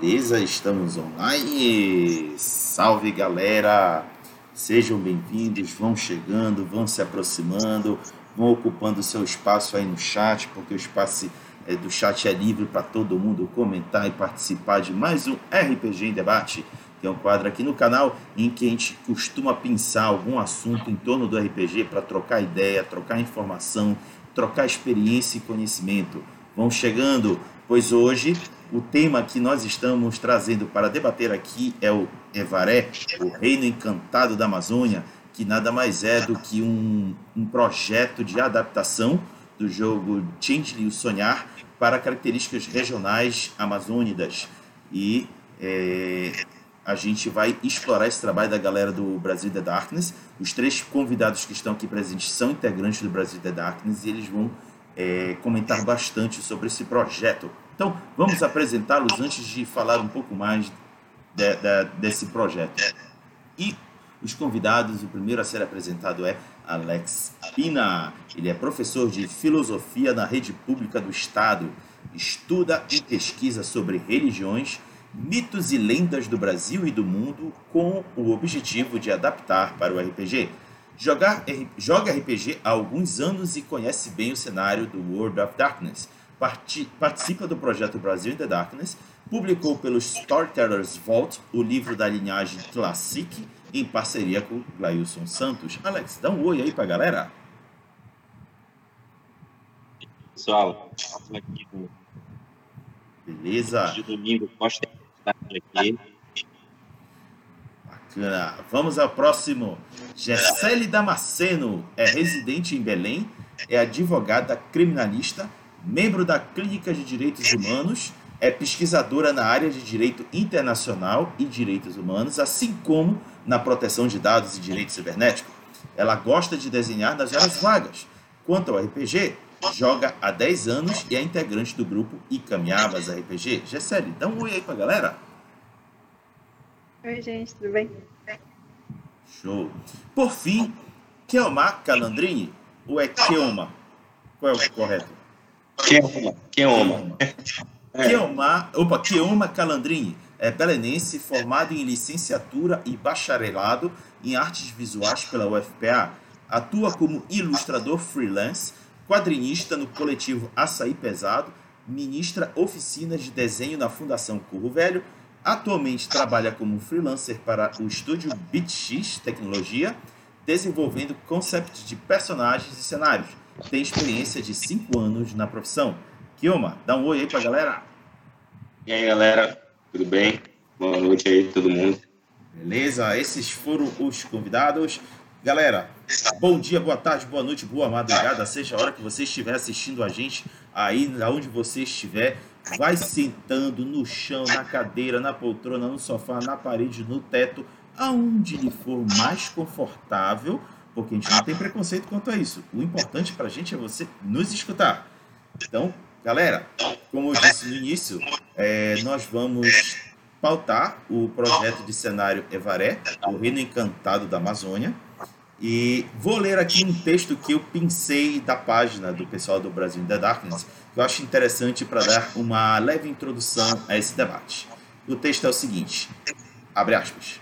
Beleza, estamos online. Salve galera! Sejam bem-vindos, vão chegando, vão se aproximando, vão ocupando seu espaço aí no chat, porque o espaço é, do chat é livre para todo mundo comentar e participar de mais um RPG em Debate. Tem um quadro aqui no canal em que a gente costuma pensar algum assunto em torno do RPG para trocar ideia, trocar informação, trocar experiência e conhecimento. Vão chegando, pois hoje o tema que nós estamos trazendo para debater aqui é o Evaré, o Reino Encantado da Amazônia, que nada mais é do que um, um projeto de adaptação do jogo Changeling o Sonhar para características regionais amazônidas. E é, a gente vai explorar esse trabalho da galera do Brasil The Darkness. Os três convidados que estão aqui presentes são integrantes do Brasil The Darkness e eles vão é, comentar bastante sobre esse projeto. Então, vamos apresentá-los antes de falar um pouco mais de, de, desse projeto. E os convidados, o primeiro a ser apresentado é Alex Pina. Ele é professor de filosofia na rede pública do Estado, estuda e pesquisa sobre religiões, mitos e lendas do Brasil e do mundo com o objetivo de adaptar para o RPG. Jogar, joga RPG há alguns anos e conhece bem o cenário do World of Darkness participa do projeto Brasil in the Darkness, publicou pelo Storytellers Vault o livro da linhagem Classic em parceria com Glailson Santos. Alex, dá um oi aí pra galera. Pessoal, aqui Beleza. de domingo, pode estar aqui. Bacana. Vamos ao próximo. Gessele Damasceno é residente em Belém, é advogada criminalista membro da Clínica de Direitos Humanos, é pesquisadora na área de direito internacional e direitos humanos, assim como na proteção de dados e direito cibernético. Ela gosta de desenhar nas horas vagas. Quanto ao RPG, joga há 10 anos e é integrante do grupo Caminhavas RPG. Gessele, dá um oi aí pra galera. Oi, gente, tudo bem? Show. Por fim, Kelma Calandrini, ou é Kelma? Qual é o correto? Keoma. Keoma. Keoma, opa, Keoma Calandrini é belenense, formado em licenciatura e bacharelado em artes visuais pela UFPA. Atua como ilustrador freelance, quadrinista no coletivo Açaí Pesado, ministra oficinas de desenho na Fundação Curro Velho, atualmente trabalha como freelancer para o estúdio BitX Tecnologia, desenvolvendo conceitos de personagens e cenários tem experiência de 5 anos na profissão. Kioma, dá um oi aí pra galera. E aí, galera, tudo bem? Boa noite aí, todo mundo. Beleza, esses foram os convidados. Galera, bom dia, boa tarde, boa noite, boa madrugada, seja a hora que você estiver assistindo a gente aí, aonde você estiver, vai sentando no chão, na cadeira, na poltrona, no sofá, na parede, no teto, aonde lhe for mais confortável porque a gente não tem preconceito quanto a isso. O importante para a gente é você nos escutar. Então, galera, como eu disse no início, é, nós vamos pautar o projeto de cenário Evaré, o Reino Encantado da Amazônia. E vou ler aqui um texto que eu pensei da página do pessoal do Brasil in the Darkness, que eu acho interessante para dar uma leve introdução a esse debate. O texto é o seguinte, abre aspas.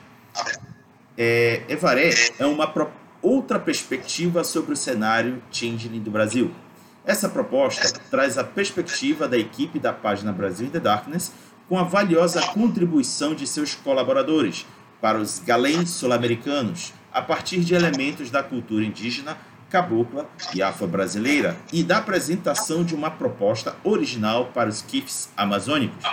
É, Evaré é uma proposta outra perspectiva sobre o cenário Changeling do Brasil. Essa proposta traz a perspectiva da equipe da página Brasil in the Darkness com a valiosa contribuição de seus colaboradores para os galens sul-americanos a partir de elementos da cultura indígena, cabocla e afro-brasileira e da apresentação de uma proposta original para os kifs amazônicos.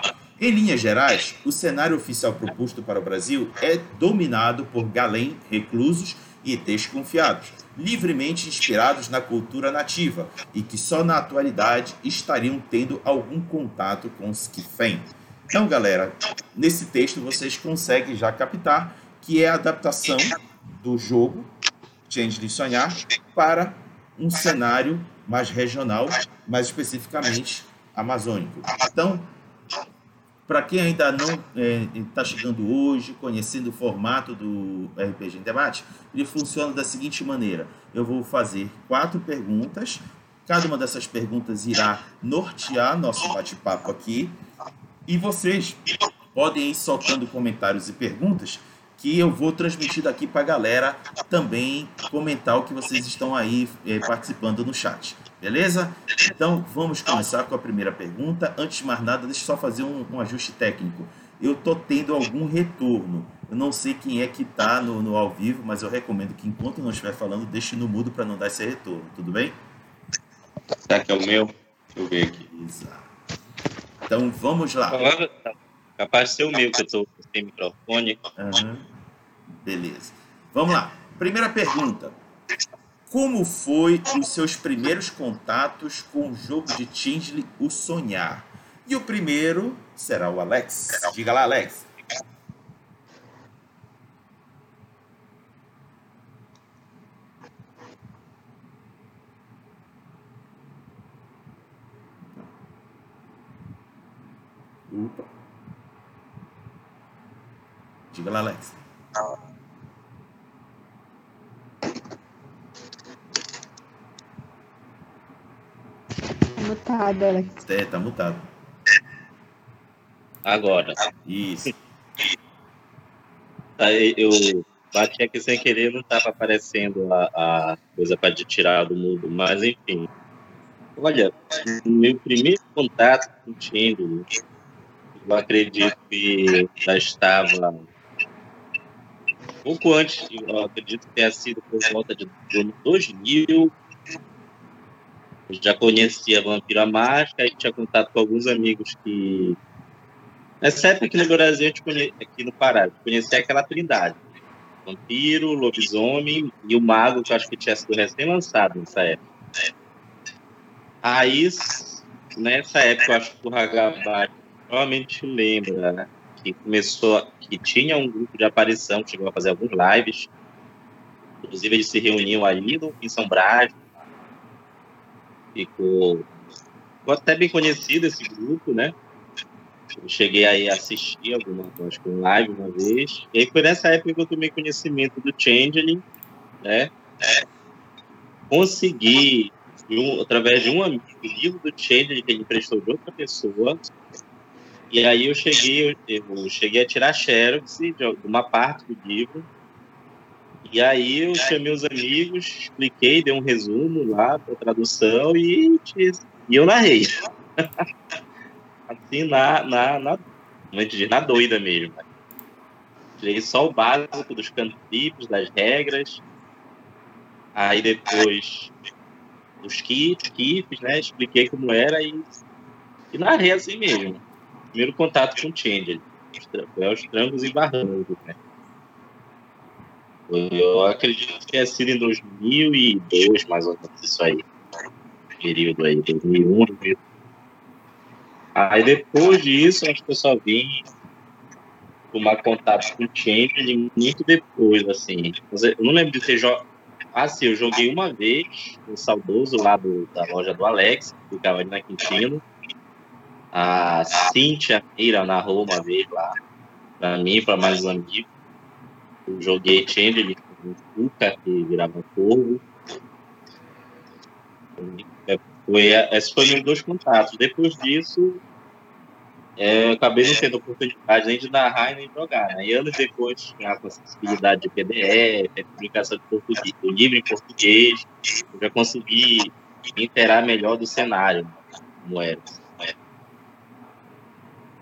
Em linhas gerais, o cenário oficial proposto para o Brasil é dominado por galém reclusos e desconfiados, livremente inspirados na cultura nativa e que só na atualidade estariam tendo algum contato com os Skifen. Então, galera, nesse texto vocês conseguem já captar que é a adaptação do jogo Change de Sonhar para um cenário mais regional, mais especificamente amazônico. Então, para quem ainda não está é, chegando hoje, conhecendo o formato do RPG em debate, ele funciona da seguinte maneira: eu vou fazer quatro perguntas, cada uma dessas perguntas irá nortear nosso bate-papo aqui, e vocês podem ir soltando comentários e perguntas que eu vou transmitir daqui para a galera também comentar o que vocês estão aí é, participando no chat. Beleza? Então vamos começar com a primeira pergunta. Antes de mais nada, deixa eu só fazer um, um ajuste técnico. Eu tô tendo algum retorno. Eu não sei quem é que está no, no ao vivo, mas eu recomendo que enquanto não estiver falando, deixe no mudo para não dar esse retorno. Tudo bem? Será que é o meu? Deixa eu ver aqui. Exato. Então vamos lá. Capaz de ser o meu, que eu estou sem microfone. Uhum. Beleza. Vamos lá. Primeira pergunta. Como foi os seus primeiros contatos com o jogo de Tinsley, O Sonhar? E o primeiro será o Alex. Diga lá, Alex. Opa. Diga lá, Alex. Mutado, Alex. É, tá mutado. Agora. Isso. Aí eu bati aqui sem querer, não estava aparecendo a, a coisa para tirar do mundo, mas enfim. Olha, meu primeiro contato com o Tinder, eu acredito que já estava pouco antes, eu acredito que tenha sido por volta de 2000. Já conhecia Vampira e tinha contato com alguns amigos que. Nessa época aqui no Brasil, conhe... aqui no Pará, eu conhecia aquela trindade. Vampiro, lobisomem e o mago, que eu acho que tinha sido recém-lançado nessa época. Aí, nessa época, eu acho que o Hagabari provavelmente lembra, né? que começou, que tinha um grupo de aparição, que chegou a fazer alguns lives. Inclusive, eles se reuniam ali no, em São Brás. Ficou, até bem conhecido esse grupo, né? Eu cheguei aí a assistir alguma acho que um live uma vez. E aí foi nessa época que eu tomei conhecimento do Changeling, né? É. Consegui, um, através de um amigo, livro do Changeling que ele emprestou de outra pessoa, e aí eu cheguei, eu cheguei a tirar xerox de uma parte do livro. E aí eu chamei os amigos, expliquei, dei um resumo lá para tradução e, e eu narrei. assim, na, na, na, na doida mesmo. Tirei só o básico dos cantripes, das regras. Aí depois os kits, kits, né? Expliquei como era e, e narrei assim mesmo primeiro contato com o Change. Foi aos trancos e barrancos, né? Eu acredito que é sido em 2002, mais ou menos, isso aí. Período aí, 2001, 2002. Aí depois disso, acho que eu só vim tomar contato com o Champion muito depois, assim. Eu não lembro de ter jogado. Ah, sim, eu joguei uma vez, o saudoso lá do, da loja do Alex, que ficava ali na Quintino. A Cintia Meira narrou uma vez lá para mim, para mais um amigo. Eu joguei Chandler com o Cuca, que virava fogo. Foi, esse foi meus dois contatos. Depois disso, é, eu acabei não tendo oportunidade nem de narrar nem jogar. Né? E anos depois, com a acessibilidade de PDF, publicação de português, do livro em português, eu já consegui me inteirar melhor do cenário, como era.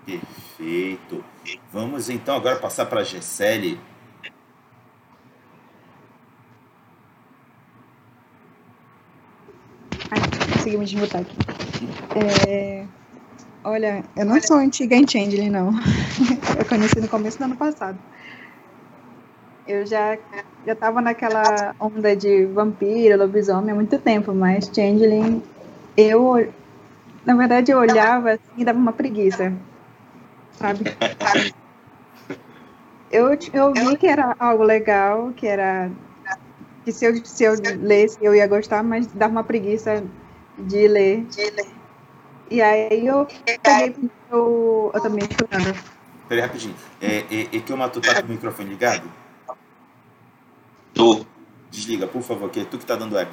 Perfeito. Vamos então agora passar para a Gessele. Consegui me desmutar aqui. É... Olha, eu não sou antiga em Changeling, não. eu conheci no começo do ano passado. Eu já já naquela onda de vampiro, lobisomem há muito tempo, mas Changeling, eu, na verdade, eu olhava assim e dava uma preguiça sabe? Eu, eu vi que era algo legal, que era. Que se eu, se eu lesse eu ia gostar, mas dava uma preguiça de ler. De ler. E aí eu peguei eu, eu também chorando. Peraí, rapidinho. É, é, é que o Mato tá com o microfone ligado? Tô. Desliga, por favor, que é tu que tá dando eco.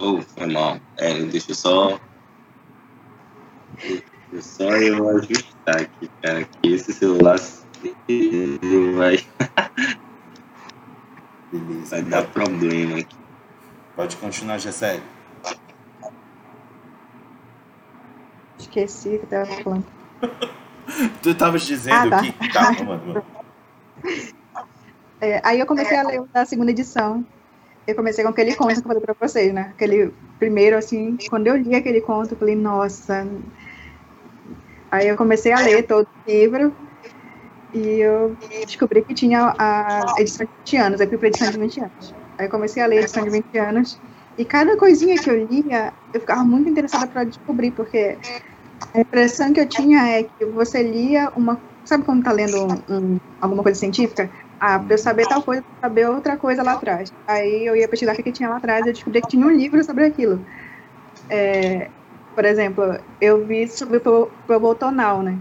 Oh, foi mal. É, deixa eu só. Deixa só eu ajustar aqui, cara, que esse celular vai. Beleza. vai dar problema aqui. Pode continuar, Gessé. Esqueci que eu tava falando. Tu estavas dizendo Ah, tá. que. Calma, mano. É, aí eu comecei a ler da segunda edição. Eu comecei com aquele conto que eu falei pra vocês, né? Aquele primeiro, assim, quando eu li aquele conto, eu falei, nossa. Aí eu comecei a ler todo o livro e eu descobri que tinha a edição de 20 anos, pra edição de 20 anos. Aí eu comecei a ler a edição de 20 anos e cada coisinha que eu lia, eu ficava muito interessada para descobrir, porque a impressão que eu tinha é que você lia uma. Sabe quando tá lendo um- um- alguma coisa científica? Ah, pra eu saber tal coisa, pra saber outra coisa lá atrás. Aí eu ia pesquisar o que, tinha lá atrás e eu descobri que tinha um livro sobre aquilo. É, por exemplo, eu vi sobre o po- povo tonal, né?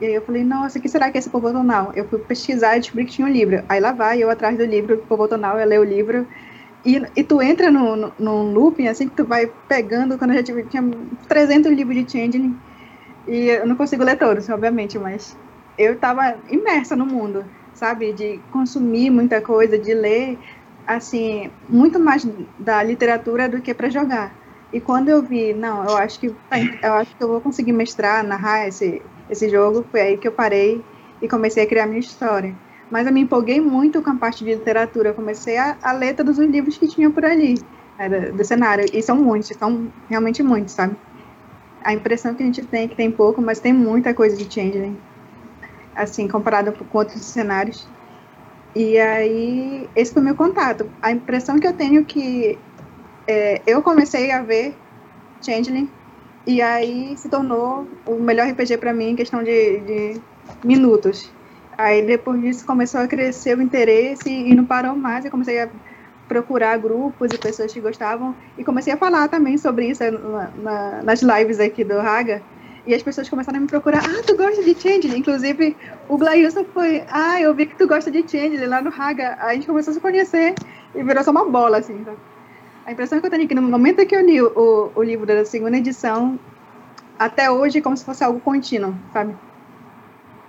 E aí eu falei, nossa, o que será que é esse povo tonal? Eu fui pesquisar e descobri que tinha um livro. Aí lá vai, eu atrás do livro, povo tonal, eu leio o livro. E, e tu entra no, no, num looping, assim, que tu vai pegando, quando eu já tive, tinha 300 livros de Changeling, e eu não consigo ler todos, obviamente, mas eu estava imersa no mundo, sabe? De consumir muita coisa, de ler, assim, muito mais da literatura do que para jogar. E quando eu vi, não, eu acho que eu acho que eu vou conseguir mestrar, narrar esse, esse jogo, foi aí que eu parei e comecei a criar minha história. Mas eu me empolguei muito com a parte de literatura, eu comecei a, a ler todos os livros que tinham por ali, né, do, do cenário, e são muitos, são realmente muitos, sabe? A impressão que a gente tem é que tem pouco, mas tem muita coisa de Changeling, assim, comparado com outros cenários. E aí, esse foi o meu contato. A impressão que eu tenho é que é, eu comecei a ver Changeling e aí se tornou o melhor RPG para mim em questão de, de minutos. Aí depois disso começou a crescer o interesse e não parou mais. Eu comecei a procurar grupos e pessoas que gostavam e comecei a falar também sobre isso na, na, nas lives aqui do Raga. E as pessoas começaram a me procurar. Ah, tu gosta de Changeling? Inclusive, o Glailson foi. Ah, eu vi que tu gosta de Changeling lá no Raga. A gente começou a se conhecer e virou só uma bola, assim. Sabe? A impressão que eu tenho é que no momento que eu li o, o livro da segunda edição, até hoje é como se fosse algo contínuo, sabe?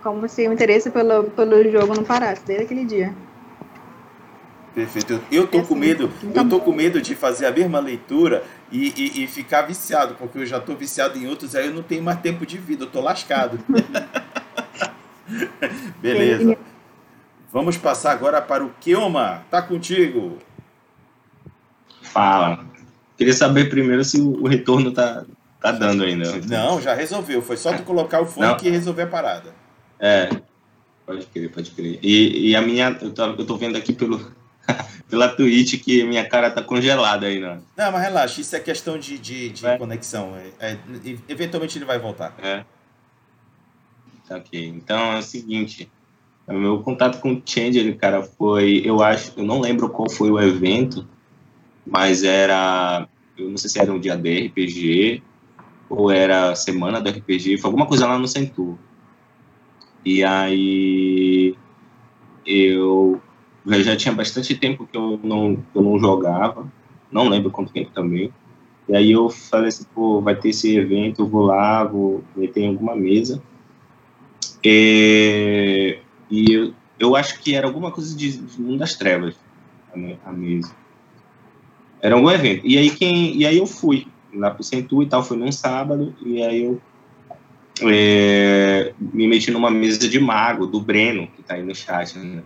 Como se o interesse pelo, pelo jogo não parasse, desde aquele dia. Perfeito. Eu, tô É com medo, então- eu tô com medo de fazer a mesma leitura e, e, e ficar viciado, porque eu já tô viciado em outros, aí eu não tenho mais tempo de vida, eu tô lascado. Beleza. Vamos passar agora para o Kioma. Tá contigo. Fala. Queria saber primeiro se o retorno tá, tá dando ainda. Não, já resolveu. Foi só tu colocar o fone que resolveu a parada. É. Pode crer, pode crer. E, e a minha. Eu tô, eu tô vendo aqui pelo, pela Twitch que minha cara tá congelada aí, né? Não, mas relaxa, isso é questão de, de, de É. conexão. É, é, eventualmente ele vai voltar. É. Tá ok. Então é o seguinte. O meu contato com o Changeling, cara, foi. Eu acho. Eu não lembro qual foi o evento, mas era. Eu não sei se era um dia de RPG ou era semana do RPG, foi alguma coisa lá no Centur. E aí. Eu. Eu já tinha bastante tempo que eu não, eu não jogava, não lembro quanto tempo também. E aí eu falei assim, pô, vai ter esse evento, eu vou lá, vou meter em alguma mesa. É, e eu, eu acho que era alguma coisa de, Mundo das Trevas, a mesa. Era algum evento. E aí, quem, e aí eu fui lá pro Centur e tal, foi num sábado, e aí eu é, me meti numa mesa de mago, do Breno, que tá aí no chat, né?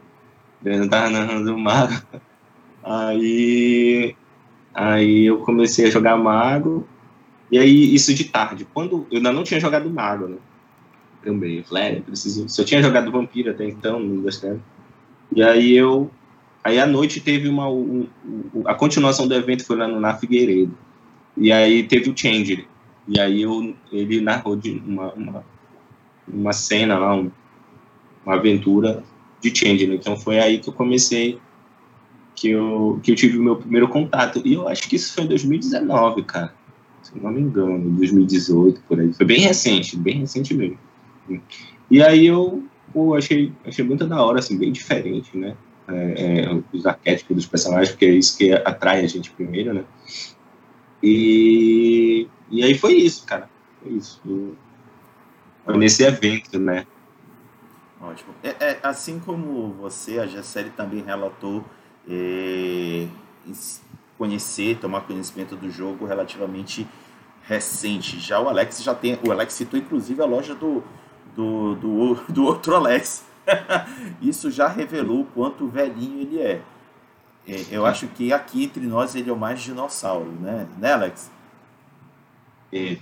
Breno tava narrando o mago. Aí, aí eu comecei a jogar mago, e aí isso de tarde, quando eu ainda não tinha jogado mago, né? Também, eu falei, é, eu preciso, se eu tinha jogado vampiro até então, das Trevas. E aí eu, aí à noite teve uma, um- um- a continuação do evento foi lá no Na Figueiredo, e aí teve o Change, e aí eu, ele narrou de uma, uma, uma cena lá, um- uma aventura de Change, né? então foi aí que eu comecei que eu, que eu tive o meu primeiro contato. E eu acho que isso foi em 2019, cara. Se não me engano, 2018, por aí. Foi bem recente, bem recente mesmo. E aí eu pô, achei, achei muito da hora, assim, bem diferente, né? É, é, os arquétipos dos personagens, porque é isso que atrai a gente primeiro, né? E, e aí foi isso, cara. Foi isso. Foi nesse evento, né? Ótimo. É, é, assim como você, a Gisele também relatou é, conhecer, tomar conhecimento do jogo relativamente recente. Já o Alex já tem. O Alex citou inclusive a loja do, do, do, do outro Alex. Isso já revelou o quanto velhinho ele é. é. Eu acho que aqui entre nós ele é o mais dinossauro, né? Né, Alex? É.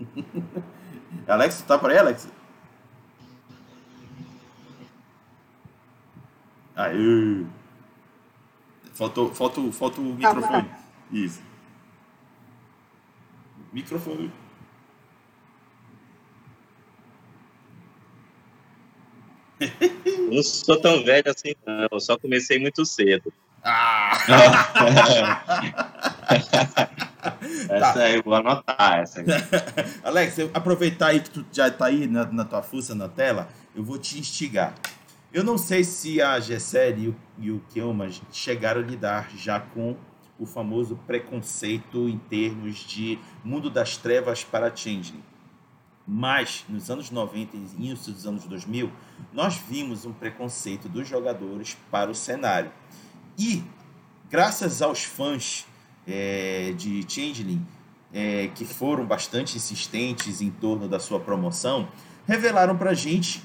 Alex, tu tá por aí, Alex? Aí. Faltou, faltou, faltou o microfone. Isso. Microfone. Não sou tão velho assim, não. Eu só comecei muito cedo. Ah! essa tá. aí, vou anotar essa aí. Alex, aproveitar aí que tu já tá aí na, na tua fuça na tela, eu vou te instigar. Eu não sei se a Gessere e o, Kioma chegaram a lidar já com o famoso preconceito em termos de mundo das trevas para Changeling. Mas, nos anos 90 e início dos anos 2000, nós vimos um preconceito dos jogadores para o cenário. E, graças aos fãs é, de Changeling, é, que foram bastante insistentes em torno da sua promoção, revelaram para gente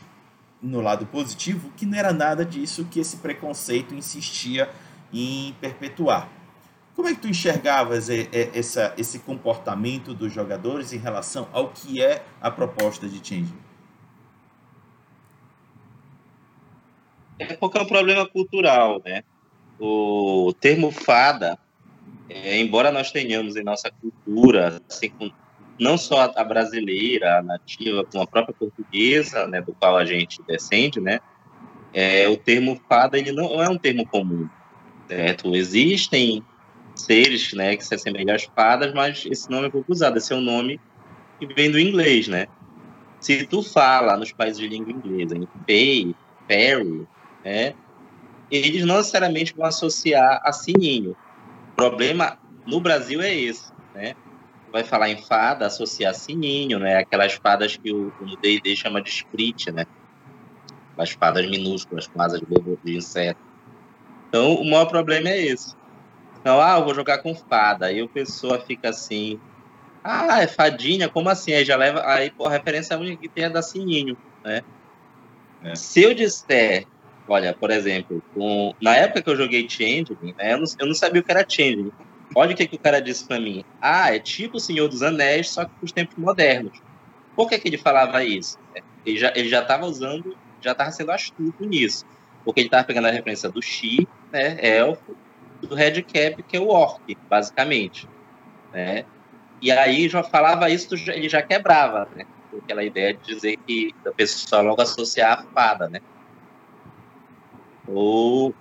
no lado positivo, que não era nada disso que esse preconceito insistia em perpetuar. Como é que tu enxergavas essa, esse comportamento dos jogadores em relação ao que é a proposta de Change? É porque é um problema cultural, né? O termo fada, é, embora nós tenhamos em nossa cultura, assim, não só a brasileira, a nativa, como a própria portuguesa, né, do qual a gente descende, né, é, o termo fada ele não é um termo comum, certo? Existem seres, né, que se assemelham às fadas, mas esse nome é pouco usado, esse é um nome que vem do inglês, né? Se tu fala nos países de língua inglesa em fay, fairy, né, eles não necessariamente vão associar a sininho. O problema no Brasil é esse, né? Vai falar em fada, associar sininho, né? Aquelas fadas que o D&D chama de sprit, né? As fadas minúsculas com asas de inseto. Então, o maior problema é esse. Então, ah, eu vou jogar com fada. Aí a pessoa fica assim, ah, é fadinha? Como assim? Aí já leva, aí pô, a referência única que tem é da sininho, né? É. Se eu disser, olha, por exemplo, com, na época que eu joguei Changeling, né, eu não, eu não sabia o que era Changeling. Olha o que, que o cara disse para mim. Ah, é tipo o Senhor dos Anéis, só que para os tempos modernos. Por que, que ele falava isso? Ele já ele já estava usando, já estava sendo astuto nisso. Porque ele estava pegando a referência do Xi, né, elfo, do Red Cap, que é o orc, basicamente. Né? E aí já falava isso, ele já quebrava, né? Aquela ideia de dizer que a pessoa logo associar a fada, né? Ou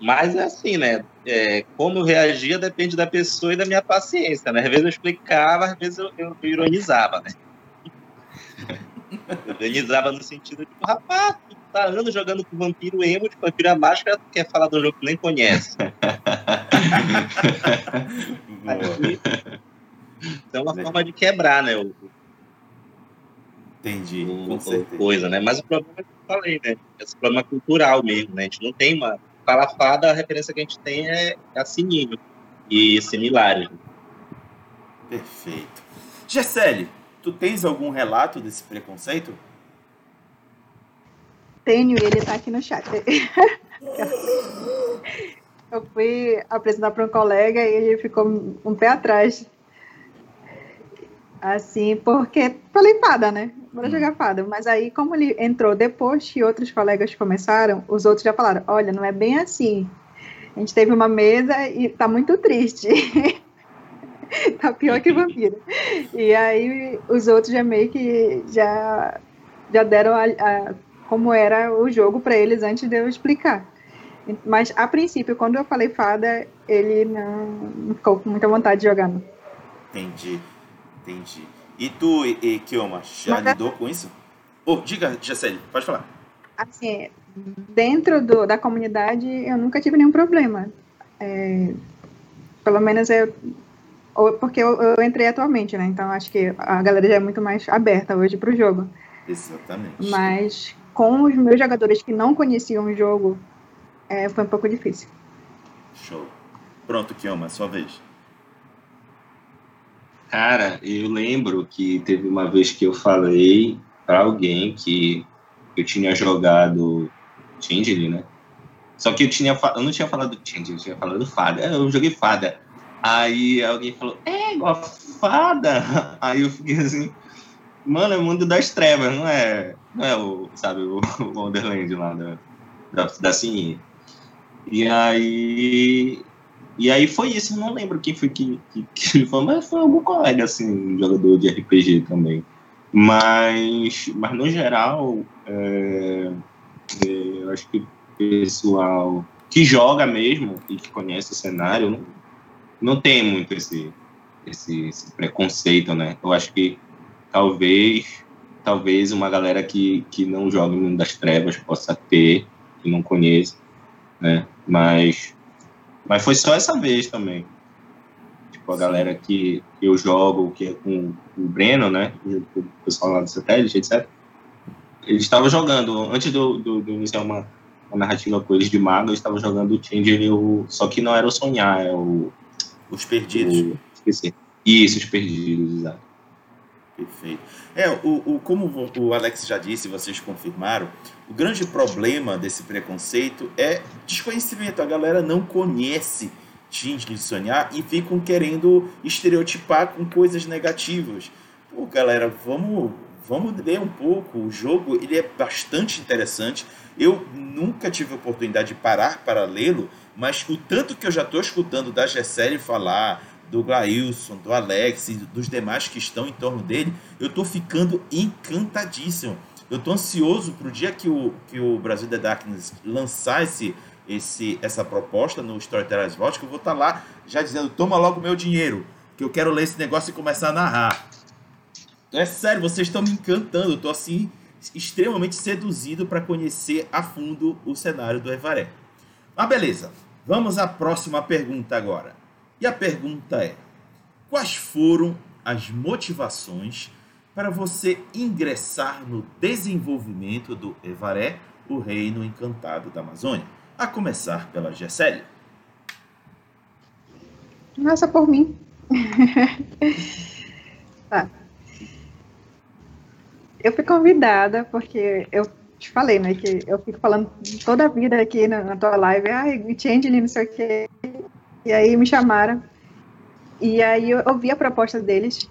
mas é assim, né? É, como eu reagia depende da pessoa e da minha paciência, né? Às vezes eu explicava, às vezes eu, eu, ironizava, né? Eu ironizava no sentido de, rapaz, tu tá anos jogando com vampiro emo, de vampiro a máscara, tu quer falar de um jogo que nem conhece. Aí, então é uma forma de quebrar, né? O, Entendi, o, com certeza. Coisa, né? Mas o problema é que eu falei, né? Esse problema cultural mesmo, né? A gente não tem uma Calafada, a referência que a gente tem é a Sininho e similares. Perfeito. Gessele, tu tens algum relato desse preconceito? Tenho, ele está aqui no chat. Eu fui apresentar para um colega e ele ficou um pé atrás Assim, porque falei fada, né? Bora jogar hum. fada. Mas aí, como ele entrou depois que outros colegas começaram, os outros já falaram: olha, não é bem assim. A gente teve uma mesa e tá muito triste. tá pior que vampiro. E aí, os outros já meio que já, já deram a, a como era o jogo para eles antes de eu explicar. Mas, a princípio, quando eu falei fada, ele não, não ficou com muita vontade de jogar. Não. Entendi. Entendi. E tu, e, Kioma, já Mas, é lidou com isso? Oh, diga, Jaceli, pode falar. Assim, dentro do, da comunidade, eu nunca tive nenhum problema. É, pelo menos eu, porque eu, eu, entrei atualmente, né? Então acho que a galera já é muito mais aberta hoje para o jogo. Exatamente. Mas com os meus jogadores que não conheciam o jogo, é, foi um pouco difícil. Show. Pronto, Kioma, sua vez. Cara, eu lembro que teve uma vez que eu falei para alguém que eu tinha jogado Changeling, né? Só que eu, tinha, eu não tinha falado Changeling, eu tinha falado Fada. Eu joguei Fada. Aí alguém falou, é igual Fada. Aí eu fiquei assim, mano, é mundo das trevas, não é, não é o, sabe, o, Wonderland lá da, da, da. E aí e aí foi isso, eu não lembro quem foi que, que, que falou, mas foi algum colega, assim, jogador de RPG também. Mas, mas no geral, é, é, eu acho que o pessoal que joga mesmo e que conhece o cenário não, não tem muito esse, esse, esse, preconceito, né? Eu acho que talvez talvez uma galera que, que não joga no mundo das trevas possa ter, que não conhece, né? Mas mas foi só essa vez também. Tipo, a galera que eu jogo, que é com o Breno, né? O pessoal lá do satélite, etc. Eles estavam jogando, antes do, do, iniciar uma, uma, narrativa com eles de mago, eles estavam jogando o Change, o, só que não era o sonhar, é o. Os perdidos. O, esqueci. Isso, os perdidos, exato. Perfeito. É, o, o, como o Alex já disse, vocês confirmaram, o grande problema desse preconceito é desconhecimento. A galera não conhece Tinge de sonhar e ficam querendo estereotipar com coisas negativas. Pô, galera, vamos, vamos ler um pouco. O jogo ele é bastante interessante. Eu nunca tive oportunidade de parar para lê-lo, mas o tanto que eu já estou escutando da Gessele falar, do Glailson, do Alex e dos demais que estão em torno dele, eu estou ficando encantadíssimo. Eu estou ansioso para o dia que o, que o Brasil The Darkness lançar esse, esse, essa proposta no Storytellers Vault, que eu vou estar tá lá já dizendo, toma logo meu dinheiro, que eu quero ler esse negócio e começar a narrar. Então, é sério, vocês estão me encantando. Eu estou assim, extremamente seduzido para conhecer a fundo o cenário do Evaré. Mas beleza, vamos à próxima pergunta agora. E a pergunta é: quais foram as motivações para você ingressar no desenvolvimento do Evaré, o reino encantado da Amazônia? A começar pela Gessélia. Nossa, por mim. tá. Eu fui convidada porque eu te falei, né, que eu fico falando toda a vida aqui na, na tua live, ai, change, não sei o quê. E aí me chamaram. E aí eu ouvi a proposta deles.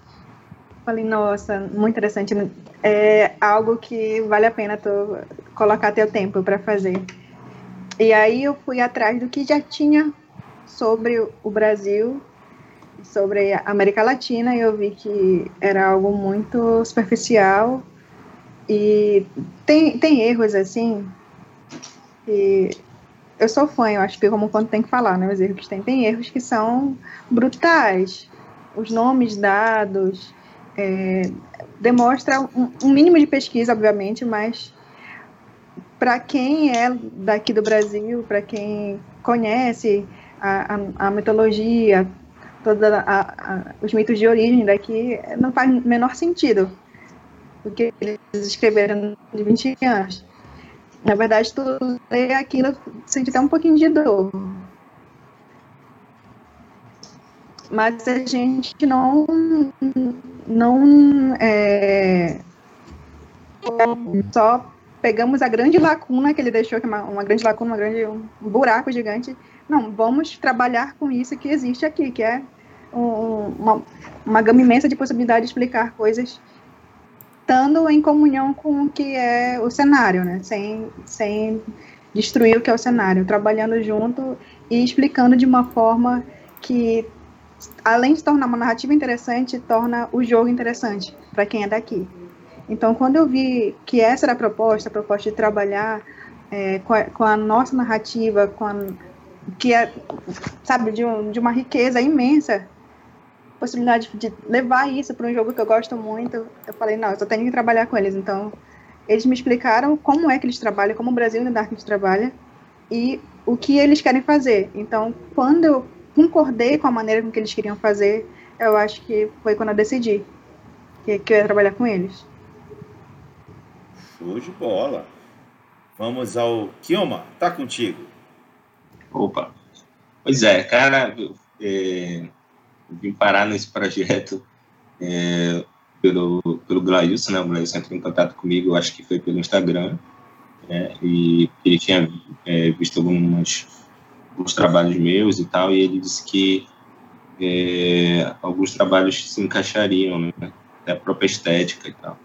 Falei, nossa, muito interessante. É algo que vale a pena tu colocar teu tempo para fazer. E aí eu fui atrás do que já tinha sobre o Brasil, sobre a América Latina, e eu vi que era algo muito superficial. E tem, tem erros assim, e eu sou fã, eu acho que como quando tem que falar, né? Os erros que tem. Tem erros que são brutais. Os nomes dados é, demonstra um, um, mínimo de pesquisa, obviamente, mas para quem é daqui do Brasil, para quem conhece a, a, a mitologia, todos os mitos de origem daqui, não faz menor sentido o que eles escreveram de 20 anos. Na verdade, tu lê aquilo, sente até um pouquinho de dor. Mas a gente não, não é, só pegamos a grande lacuna que ele deixou, que é uma, uma grande lacuna, uma grande, um buraco gigante. Não, vamos trabalhar com isso que existe aqui, que é um, uma, uma gama imensa de possibilidades de explicar coisas estando em comunhão com o que é o cenário, né? Sem, sem destruir o que é o cenário, trabalhando junto e explicando de uma forma que, além de tornar uma narrativa interessante, torna o jogo interessante para quem é daqui. Então, quando eu vi que essa era a proposta, a proposta de trabalhar é, com, a, com, a, nossa narrativa, com a, que é, sabe, de, um, de uma riqueza imensa, possibilidade de levar isso para um jogo que eu gosto muito, eu falei, não, eu só tenho que trabalhar com eles. Então, eles me explicaram como é que eles trabalham, como o Brasil e o Dark trabalha e o que eles querem fazer. Então, quando eu concordei com a maneira com que eles queriam fazer, eu acho que foi quando eu decidi que, que eu ia trabalhar com eles. Show de bola. Vamos ao Kioma, tá contigo. Opa. Pois é, cara, é, vim parar nesse projeto é, pelo, pelo Glailson, né? O Glailson entrou em contato comigo, acho que foi pelo Instagram, né? e ele tinha é, visto alguns, alguns trabalhos meus e tal, e ele disse que é, alguns trabalhos se encaixariam, né? Até a própria estética e tal.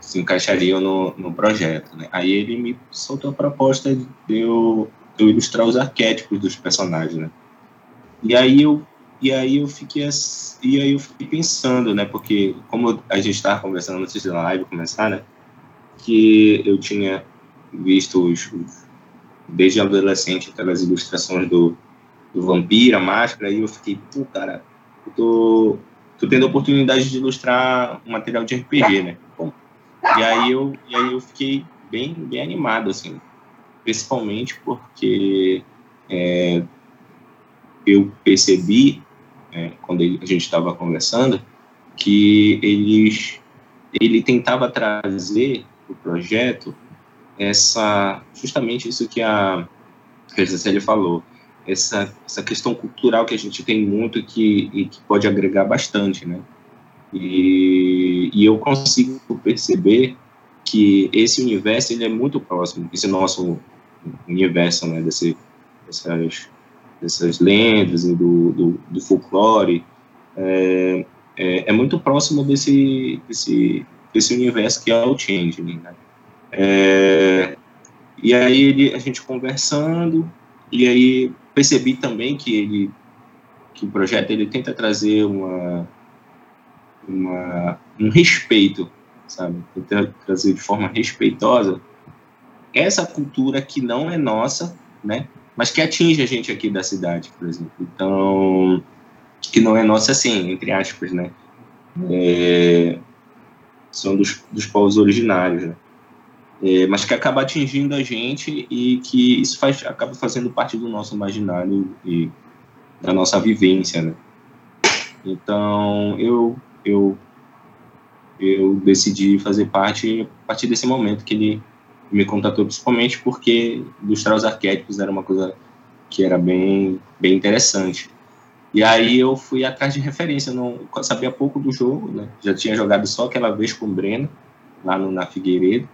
Se encaixariam no, no projeto, né? Aí ele me soltou a proposta de eu, de eu ilustrar os arquétipos dos personagens, né? E aí eu e aí eu fiquei e aí eu fiquei pensando, né? Porque como a gente estava conversando antes da live começar, né? Que eu tinha visto os, desde adolescente aquelas ilustrações do, do Vampira, Máscara, e eu fiquei, pô, cara, eu tô, tô tendo a oportunidade de ilustrar um material de RPG, né? Bom, e aí eu e aí eu fiquei bem bem animado assim, principalmente porque é, eu percebi é, quando a gente estava conversando, que eles, ele tentava trazer o projeto essa justamente isso que a Gisele falou, essa, essa questão cultural que a gente tem muito que, e que pode agregar bastante, né? E, e eu consigo perceber que esse universo ele é muito próximo, esse nosso universo, né, desse, dessas dessas lendas e do, do, do folclore, é, é, é, muito próximo desse, desse, desse universo que é o Changeling, né? É, e aí ele, a gente conversando, e aí percebi também que ele que o projeto ele tenta trazer uma, uma um respeito, sabe? Tenta trazer de forma respeitosa essa cultura que não é nossa, né? Mas que atinge a gente aqui da cidade, por exemplo. Então, que não é nossa assim, entre aspas, né? É, são dos, dos povos originários, né? É, mas que acaba atingindo a gente e que isso faz, acaba fazendo parte do nosso imaginário e da nossa vivência, né? Então, eu, eu, eu decidi fazer parte a partir desse momento que ele me contatou principalmente porque ilustrar os arquétipos era uma coisa que era bem, bem interessante. E aí eu fui atrás de referência, não sabia pouco do jogo, né? Já tinha jogado só aquela vez com o Breno, lá no, na Figueiredo.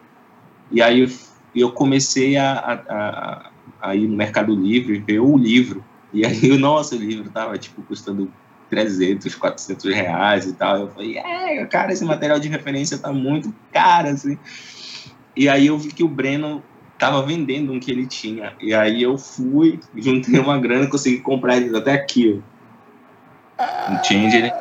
E aí eu, eu comecei a, a, a, ir no Mercado Livre, ver o livro. E aí o nosso livro tava, tipo, custando 300, 400 reais e tal. Eu falei, é, cara, esse material de referência tá muito caro, assim. E aí eu vi que o Breno tava vendendo um que ele tinha. E aí eu fui, juntei uma grana, consegui comprar ele até aqui, ó. Um Changer.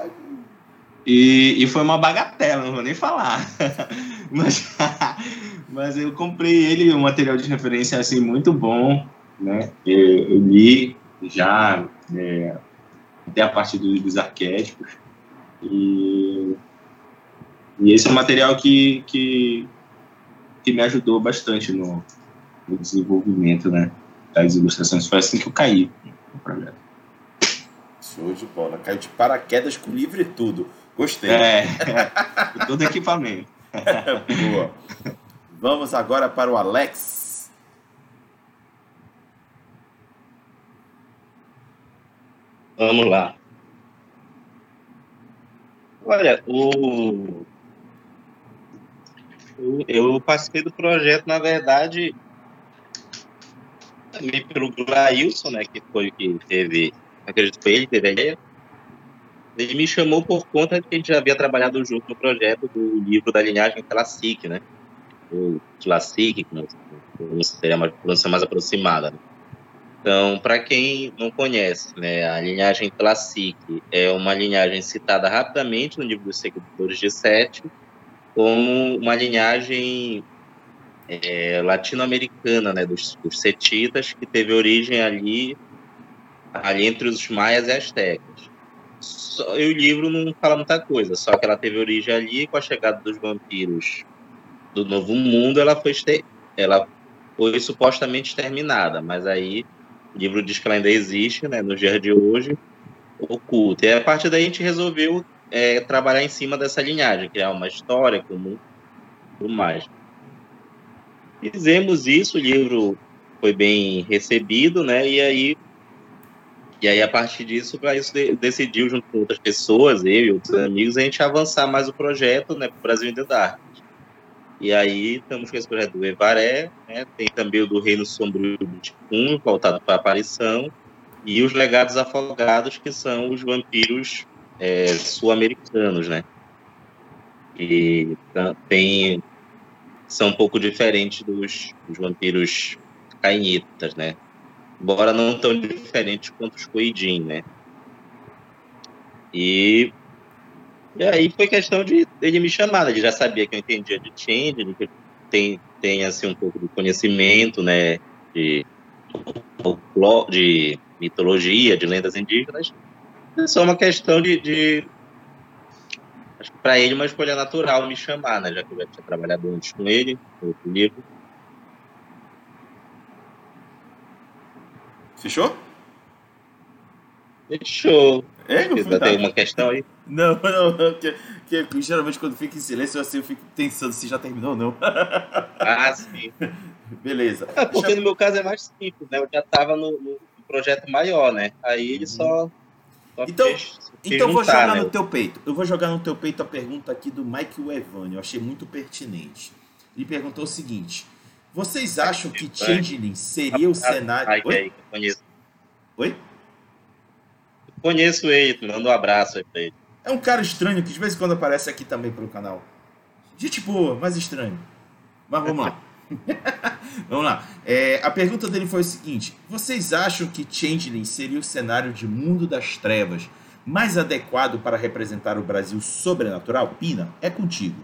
E, e foi uma bagatela, não vou nem falar. mas, mas eu comprei ele, um material de referência assim muito bom, né? Eu, eu li já é, até a parte dos, dos arquétipos. E, e esse é um material que, que, que me ajudou bastante no, no desenvolvimento né, das ilustrações. Foi assim que eu caí no projeto. Show de bola. Caiu de paraquedas com livro e tudo. Gostei. É, todo equipamento. Boa. Vamos agora para o Alex. Vamos lá. Olha, o eu, eu participei do projeto, na verdade, também pelo Glailson, né, que foi o que teve, acredito que foi ele, teve a ideia. Ele me chamou por conta de que a gente já havia trabalhado junto no projeto do livro da linhagem Classic, né? O Classic, que seria uma pronúncia mais aproximada. Né? Então, para quem não conhece, né, a linhagem Classic é uma linhagem citada rapidamente no livro dos Seguidores de Sete, como uma linhagem é, latino-americana, né, dos, dos setitas, que teve origem ali, ali entre os maias e astecas. Só, e o livro não fala muita coisa, só que ela teve origem ali com a chegada dos vampiros do Novo Mundo, ela foi ela foi supostamente exterminada, mas aí o livro diz que ela ainda existe, né, nos dias de hoje, oculta. E a partir daí a gente resolveu é, trabalhar em cima dessa linhagem, criar uma história comum, tudo mais. Fizemos isso, o livro foi bem recebido, né? E aí, e aí a partir disso, para isso decidiu junto com outras pessoas, eu e outros amigos, a gente avançar mais o projeto, né, para o Brasil the Dark. E aí estamos com esse projeto do Evaré, né? tem também o do Reino Sombrio do Ticum, voltado para a aparição, e os Legados Afogados, que são os vampiros é, sul-americanos, né? E tem, são um pouco diferentes dos, dos vampiros cainitas, né? Embora não tão diferentes quanto os Coidin, né? E e aí foi questão de ele me chamar, né? ele já sabia que eu entendia de change, que tem, tem assim um pouco de conhecimento, né, de, de mitologia, de lendas indígenas. É só uma questão de, de acho que para ele uma escolha natural me chamar, né, já que eu já tinha trabalhado antes com ele, outro livro. Fechou? Fechou. É, não Tem uma questão aí? Não, não, não. Que, que, geralmente quando fica em silêncio, assim, eu fico pensando se já terminou ou não. Ah, sim. Beleza. É, porque Deixa... no meu caso é mais simples, né? Eu já estava no, no, projeto maior, né? Aí ele uhum. só. Então, então eu vou jogar né? no teu peito. Eu vou jogar no teu peito a pergunta aqui do Mike Evani. Eu achei muito pertinente. Ele perguntou o seguinte: Vocês acham que Changeling seria o cenário. Oi? Oi? Conheço ele, manda um abraço aí pra ele. É um cara estranho que de vez em quando aparece aqui também pelo canal. Gente boa, mas estranho. Mas vamos lá. vamos lá. É, a pergunta dele foi o seguinte: Vocês acham que Changeling seria o cenário de Mundo das Trevas mais adequado para representar o Brasil sobrenatural? Pina, é contigo.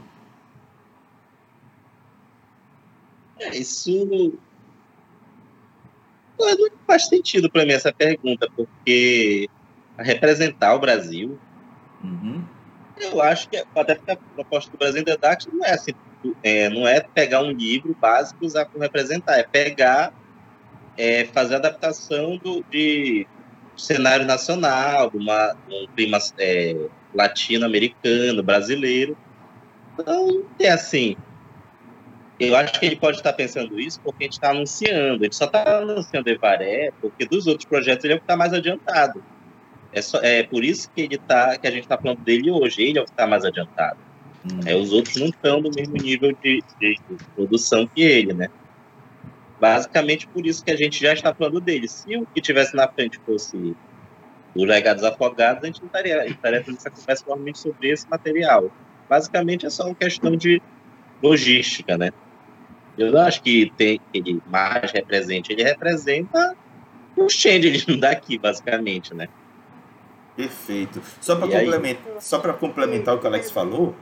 É, isso não faz sentido para mim essa pergunta, porque representar o Brasil. Uhum. Eu acho que até a proposta do Brasil The Dark não é assim, é, não é pegar um livro básico e usar para representar, é pegar, é, fazer adaptação do, de cenário nacional, de uma, um clima é, latino-americano, brasileiro. Então, é assim. Eu acho que ele pode estar pensando isso porque a gente está anunciando. Gente só está anunciando Evaré porque dos outros projetos ele é o que está mais adiantado. É, só, é por isso que ele tá, que a gente está falando dele hoje. Ele é o que está mais adiantado. Hum. É, os outros não estão no mesmo nível de, de, produção que ele, né? Basicamente por isso que a gente já está falando dele. Se o que tivesse na frente fosse os legados afogados, a gente não estaria, estaria fazendo essa conversa normalmente sobre esse material. Basicamente é só uma questão de logística, né? Eu não acho que tem ele mais represente, ele representa o change daqui, basicamente, né? Perfeito. Só para complementar, só complementar o que o Alex falou.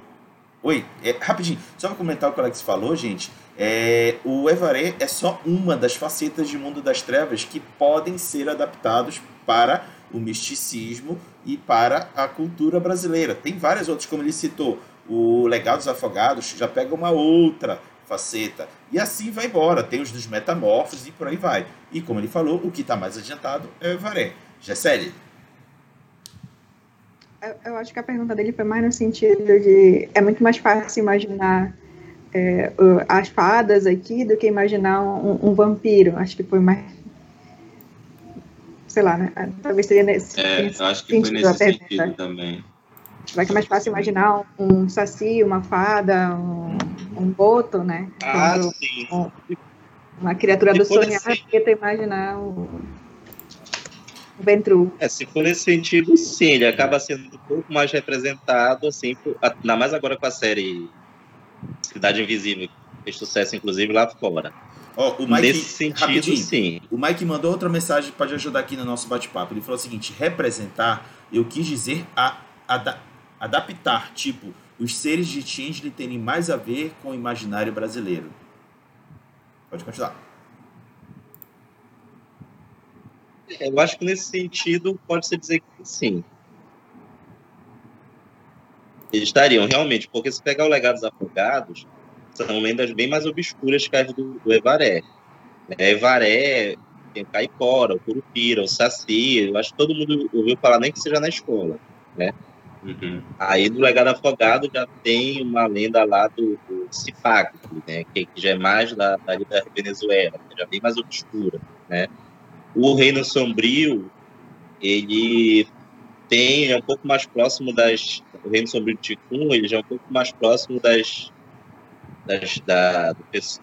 Oi, é, rapidinho. Só para comentar o que o Alex falou, gente. É, o Evaré é só uma das facetas de Mundo das Trevas que podem ser adaptados para o misticismo e para a cultura brasileira. Tem várias outras, como ele citou, o Legado dos Afogados já pega uma outra faceta. E assim vai embora. Tem os dos metamorfos e por aí vai. E como ele falou, o que está mais adiantado é o Evaré. Gessele, eu acho que a pergunta dele foi mais no sentido de é muito mais fácil imaginar é, as fadas aqui do que imaginar um, um, vampiro. Acho que foi mais. Sei lá, né? Talvez seria nesse. É, nesse eu acho que foi nesse sentido né? também. Vai que é mais fácil imaginar um, um saci, uma fada, um, um boto, né? Ah, Quando, sim. Um, uma criatura do sonhar do que tu imaginar um Ventru. É, se for nesse sentido, sim, ele acaba sendo um pouco mais representado, assim, ainda mais agora com a série Cidade Invisível, que fez sucesso, inclusive, lá fora. Oh, o Mike, Nesse sentido, sim. O Mike mandou outra mensagem para ajudar aqui no nosso bate-papo. Ele falou o seguinte: representar, eu quis dizer a, a, adaptar, tipo, os seres de Tinsley terem mais a ver com o imaginário brasileiro. Pode continuar. Eu acho que nesse sentido pode-se dizer que sim. Eles estariam realmente, porque se pegar o Legado dos Afogados, são lendas bem mais obscuras que as do, do Evaré. É, Evaré Tem o caipora, o curupira, o saci. Eu acho que todo mundo ouviu falar, nem que seja na escola, né? Uhum. Aí do Legado Afogado já tem uma lenda lá do, do Cifac, né? Que, que, já é mais da, da, da Venezuela, já é bem mais obscura, né? O Reino Sombrio, ele tem, é um pouco mais próximo das... O Reino Sombrio de Ticum, ele já é um pouco mais próximo das... das, da,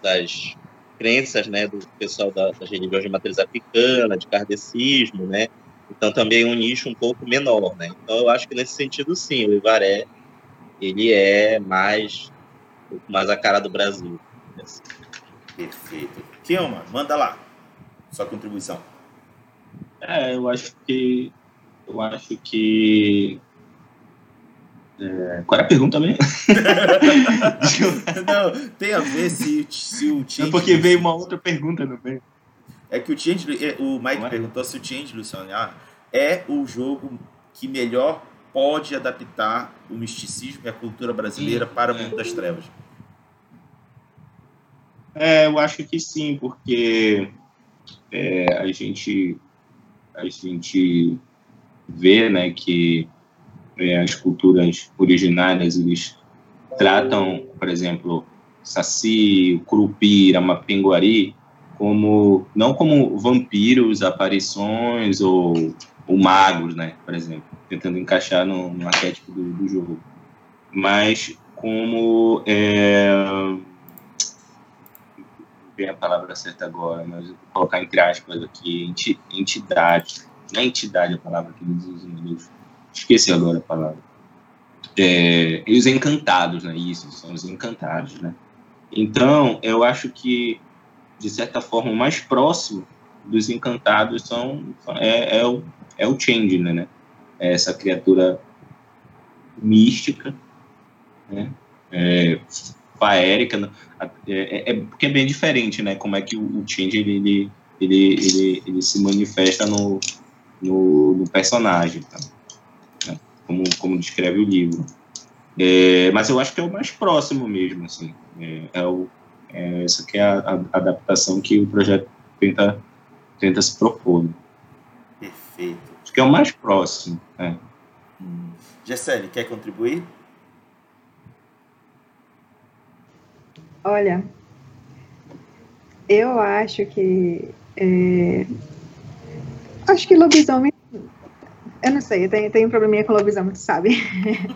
das crenças, né? Do pessoal da, das religiões de matriz africana, de kardecismo, né? Então também é um nicho um pouco menor, né? Então eu acho que nesse sentido sim, o Ivaré ele é mais mais a cara do Brasil. Perfeito. Kielma, manda lá sua contribuição. É, eu acho que eu acho que é, qual é a pergunta mesmo? Não, tem a ver se, se o Change... É porque veio uma outra pergunta no meio. É que o Change, é, o Mike é? perguntou se o Change, Luciano, ah, é o jogo que melhor pode adaptar o misticismo e a cultura brasileira sim, para o mundo das trevas. É, eu acho que sim, porque é, a gente a gente vê, né, que é, as culturas originárias eles tratam, por exemplo, Saci, Curupira, Mapinguari, como não como vampiros, aparições ou, ou magos, né, por exemplo, tentando encaixar no, no arquétipo do, do jogo, mas como é, não a palavra certa agora, mas vou colocar entre aspas aqui, entidade, não é entidade a palavra que eles usam, eles, esqueci agora a palavra, é, e os encantados, né, isso, são os encantados, né, então eu acho que de certa forma, o mais próximo dos encantados são, é, é, o, é o Changeling, né? É essa criatura mística, né? É, faérica, é, é, é, porque é bem diferente, né? Como é que o, o Change ele, ele, ele, ele, se manifesta no, no, no personagem, tá? Né? como, como descreve o livro. É, mas eu acho que é o mais próximo mesmo, assim. É, é o, é, essa que é a, a, adaptação que o projeto tenta, tenta se propor. Né? Perfeito. Acho que é o mais próximo. É. Hum. Gessele, quer contribuir? Olha, eu acho que. É, acho que lobisomem eu não sei, eu tenho, tenho um probleminha com lobisomem, tu sabe?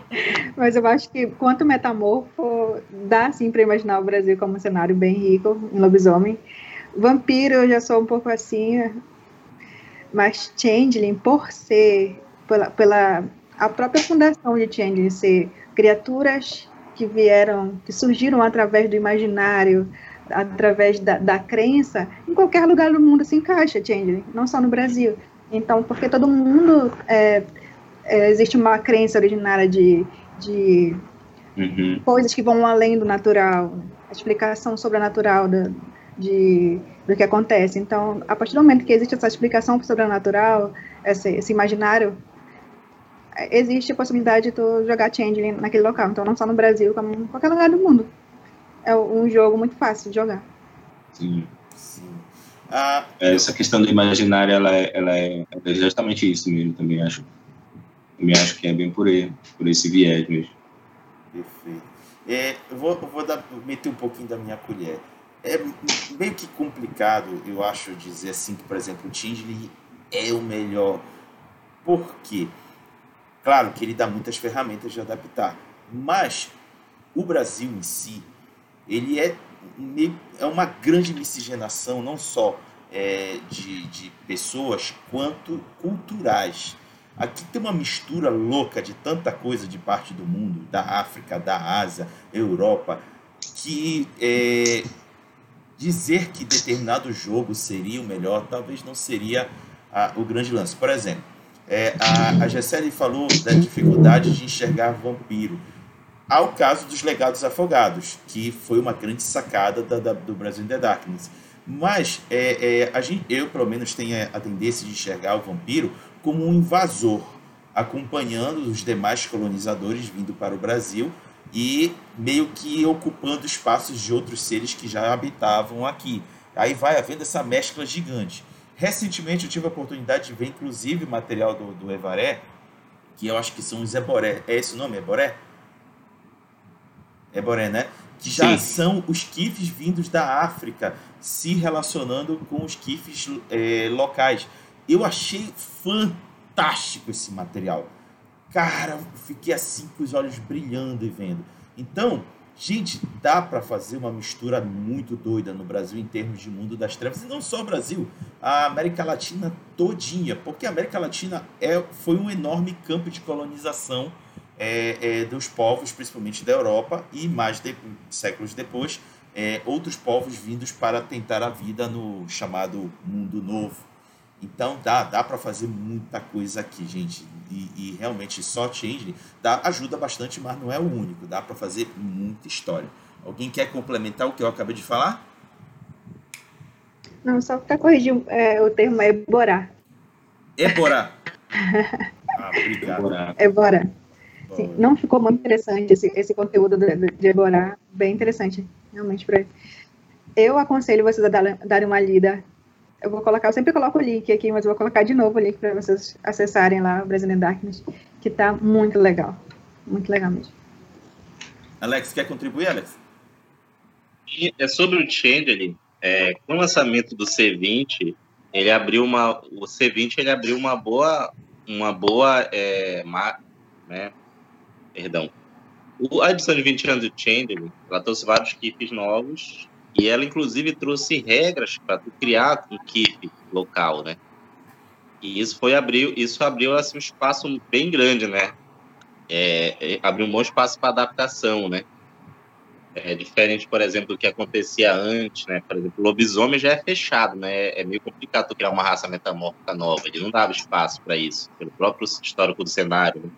Mas eu acho que quanto metamorfo, dá sim para imaginar o Brasil como um cenário bem rico em lobisomem. Vampiro eu já sou um pouco assim, mas Changeling, por ser, pela, pela a própria fundação de Changeling ser criaturas que vieram, que surgiram através do imaginário, através da, da crença, em qualquer lugar do mundo se encaixa Changeling, não só no Brasil. Então, porque todo mundo é, é, existe uma crença originária de, de uhum. coisas que vão além do natural, a explicação sobrenatural da, de, do que acontece. Então, a partir do momento que existe essa explicação sobrenatural, esse, esse imaginário, existe a possibilidade de tu jogar Changeling naquele local. Então, não só no Brasil, como em qualquer lugar do mundo. É um jogo muito fácil de jogar. Sim. Ah, Essa questão do imaginário, ela é, ela é, é justamente isso mesmo, também acho. Também acho que é bem por, aí, por esse viés mesmo. Perfeito. É, eu vou, eu vou dar, meter um pouquinho da minha colher. É meio que complicado, eu acho, dizer assim que, por exemplo, o Tingely é o melhor. Por quê? Claro que ele dá muitas ferramentas de adaptar, mas o Brasil em si, ele é é uma grande miscigenação, não só é, de, de pessoas, quanto culturais. Aqui tem uma mistura louca de tanta coisa de parte do mundo, da África, da Ásia, Europa, que é, dizer que determinado jogo seria o melhor talvez não seria a, o grande lance. Por exemplo, é, a, a Gessele falou da dificuldade de enxergar vampiro ao caso dos Legados Afogados, que foi uma grande sacada da, da, do Brasil in the Darkness. Mas é, é, a gente, eu, pelo menos, tenho a tendência de enxergar o vampiro como um invasor, acompanhando os demais colonizadores vindo para o Brasil e meio que ocupando espaços de outros seres que já habitavam aqui. Aí vai havendo essa mescla gigante. Recentemente eu tive a oportunidade de ver, inclusive, material do, do Evaré, que eu acho que são os Eboré. É esse o nome, Eboré? Eboré, né? Que já Sim. são os kifs vindos da África se relacionando com os kifs é, locais. Eu achei fantástico esse material. Cara, fiquei assim com os olhos brilhando e vendo. Então, gente, dá para fazer uma mistura muito doida no Brasil em termos de mundo das trevas. E não só o Brasil, a América Latina todinha. Porque a América Latina é, foi um enorme campo de colonização é, é, dos povos, principalmente da Europa, e mais de, séculos depois, é, outros povos vindos para tentar a vida no chamado Mundo Novo. Então dá, dá para fazer muita coisa aqui, gente. E, e, realmente só Change dá, ajuda bastante, mas não é o único. Dá para fazer muita história. Alguém quer complementar o que eu acabei de falar? Não, só para corrigir é, o termo é eborar. Eborar. ah, obrigado. Sim, não ficou muito interessante esse, esse conteúdo de, de Eborá, bem interessante, realmente. Pra... Eu aconselho vocês a dar, darem uma lida. Eu vou colocar, eu sempre coloco o link aqui, mas eu vou colocar de novo o link para vocês acessarem lá o Brazilian Darkness, que está muito legal. Muito legal mesmo. Alex, quer contribuir, Alex? É sobre o Chandler, é, com o lançamento do C20, ele abriu uma, o C20 ele abriu uma boa, uma boa, é, né, perdão. O, a edição de 20 anos de Chandler, ela trouxe vários kits novos e ela, inclusive, trouxe regras para criar um kit local, né? E isso foi abriu, isso abriu assim, um espaço bem grande, né? É, é, abriu um bom espaço para adaptação, né? É diferente, por exemplo, do que acontecia antes, né? Por exemplo, o lobisomem já é fechado, né? É meio complicado criar uma raça metamórfica nova. Ele não dava espaço para isso, pelo próprio histórico do cenário. Né?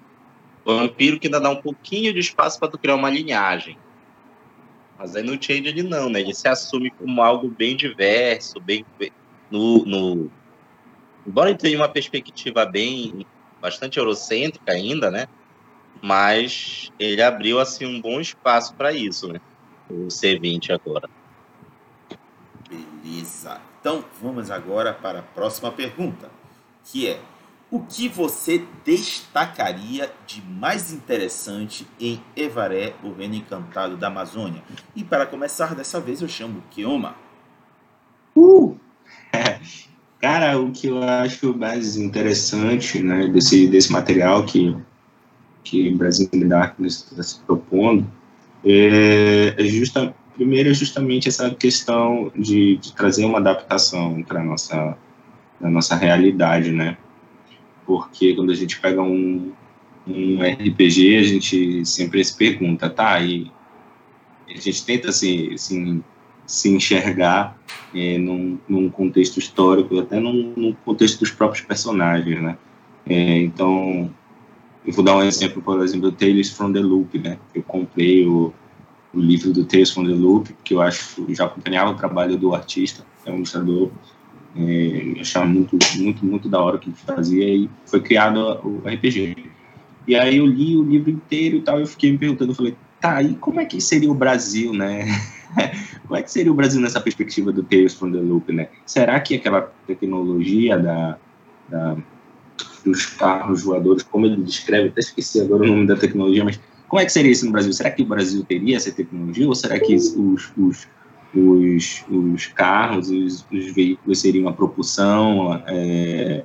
Vampiro que ainda dá um pouquinho de espaço para tu criar uma linhagem. Mas aí no Change ele não, né? Ele se assume como algo bem diverso, bem no, no... embora ele tenha uma perspectiva bem bastante eurocêntrica ainda, né? Mas ele abriu assim um bom espaço para isso, né? O C20 agora. Beleza. Então vamos agora para a próxima pergunta, que é o que você destacaria de mais interessante em Evaré, o reino encantado da Amazônia? E para começar, dessa vez eu chamo Kioma. Uh! Cara, o que eu acho mais interessante né, desse, desse material que, que Brasil Darkness está se propondo é, é justa, primeiro é justamente essa questão de, de trazer uma adaptação para a nossa, nossa realidade, né? Porque quando a gente pega um, um RPG, a gente sempre se pergunta, tá, e a gente tenta se, se, se enxergar é, num, num, contexto histórico, até num, num, contexto dos próprios personagens, né? É, então, eu vou dar um exemplo, por exemplo, do Tales from the Loop, né? Eu comprei o, o livro do Tales from the Loop, que eu acho, já acompanhava o trabalho do artista, é um ilustrador é, achava muito, muito, muito da hora o que fazia e foi criado o RPG. E aí eu li o livro inteiro e tal, eu fiquei me perguntando, eu falei, tá, e como é que seria o Brasil, né? como é que seria o Brasil nessa perspectiva do Tales from the Loop, né? Será que aquela tecnologia da, da dos carros voadores, como ele descreve, até esqueci agora o nome da tecnologia, mas como é que seria isso no Brasil? Será que o Brasil teria essa tecnologia ou será que os, os os, os carros, os, os veículos seriam a propulsão, é,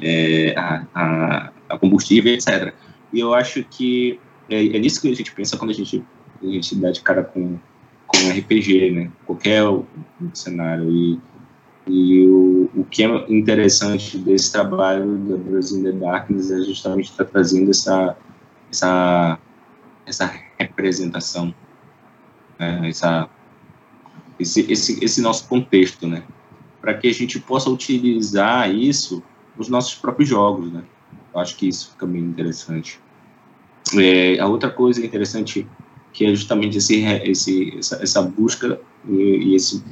é, a, a, a, combustível, etc. E eu acho que é, é, nisso que a gente pensa quando a gente, a gente dá de cara com, com RPG, né? Qualquer cenário. E, e o, o que é interessante desse trabalho da Brasil the Darkness é justamente estar tá trazendo essa, essa, essa representação, né? essa esse, esse, esse nosso contexto, né? Para que a gente possa utilizar isso nos nossos próprios jogos, né? Eu acho que isso fica bem interessante. É, a outra coisa interessante que é justamente esse, esse, essa, essa busca e, e, esse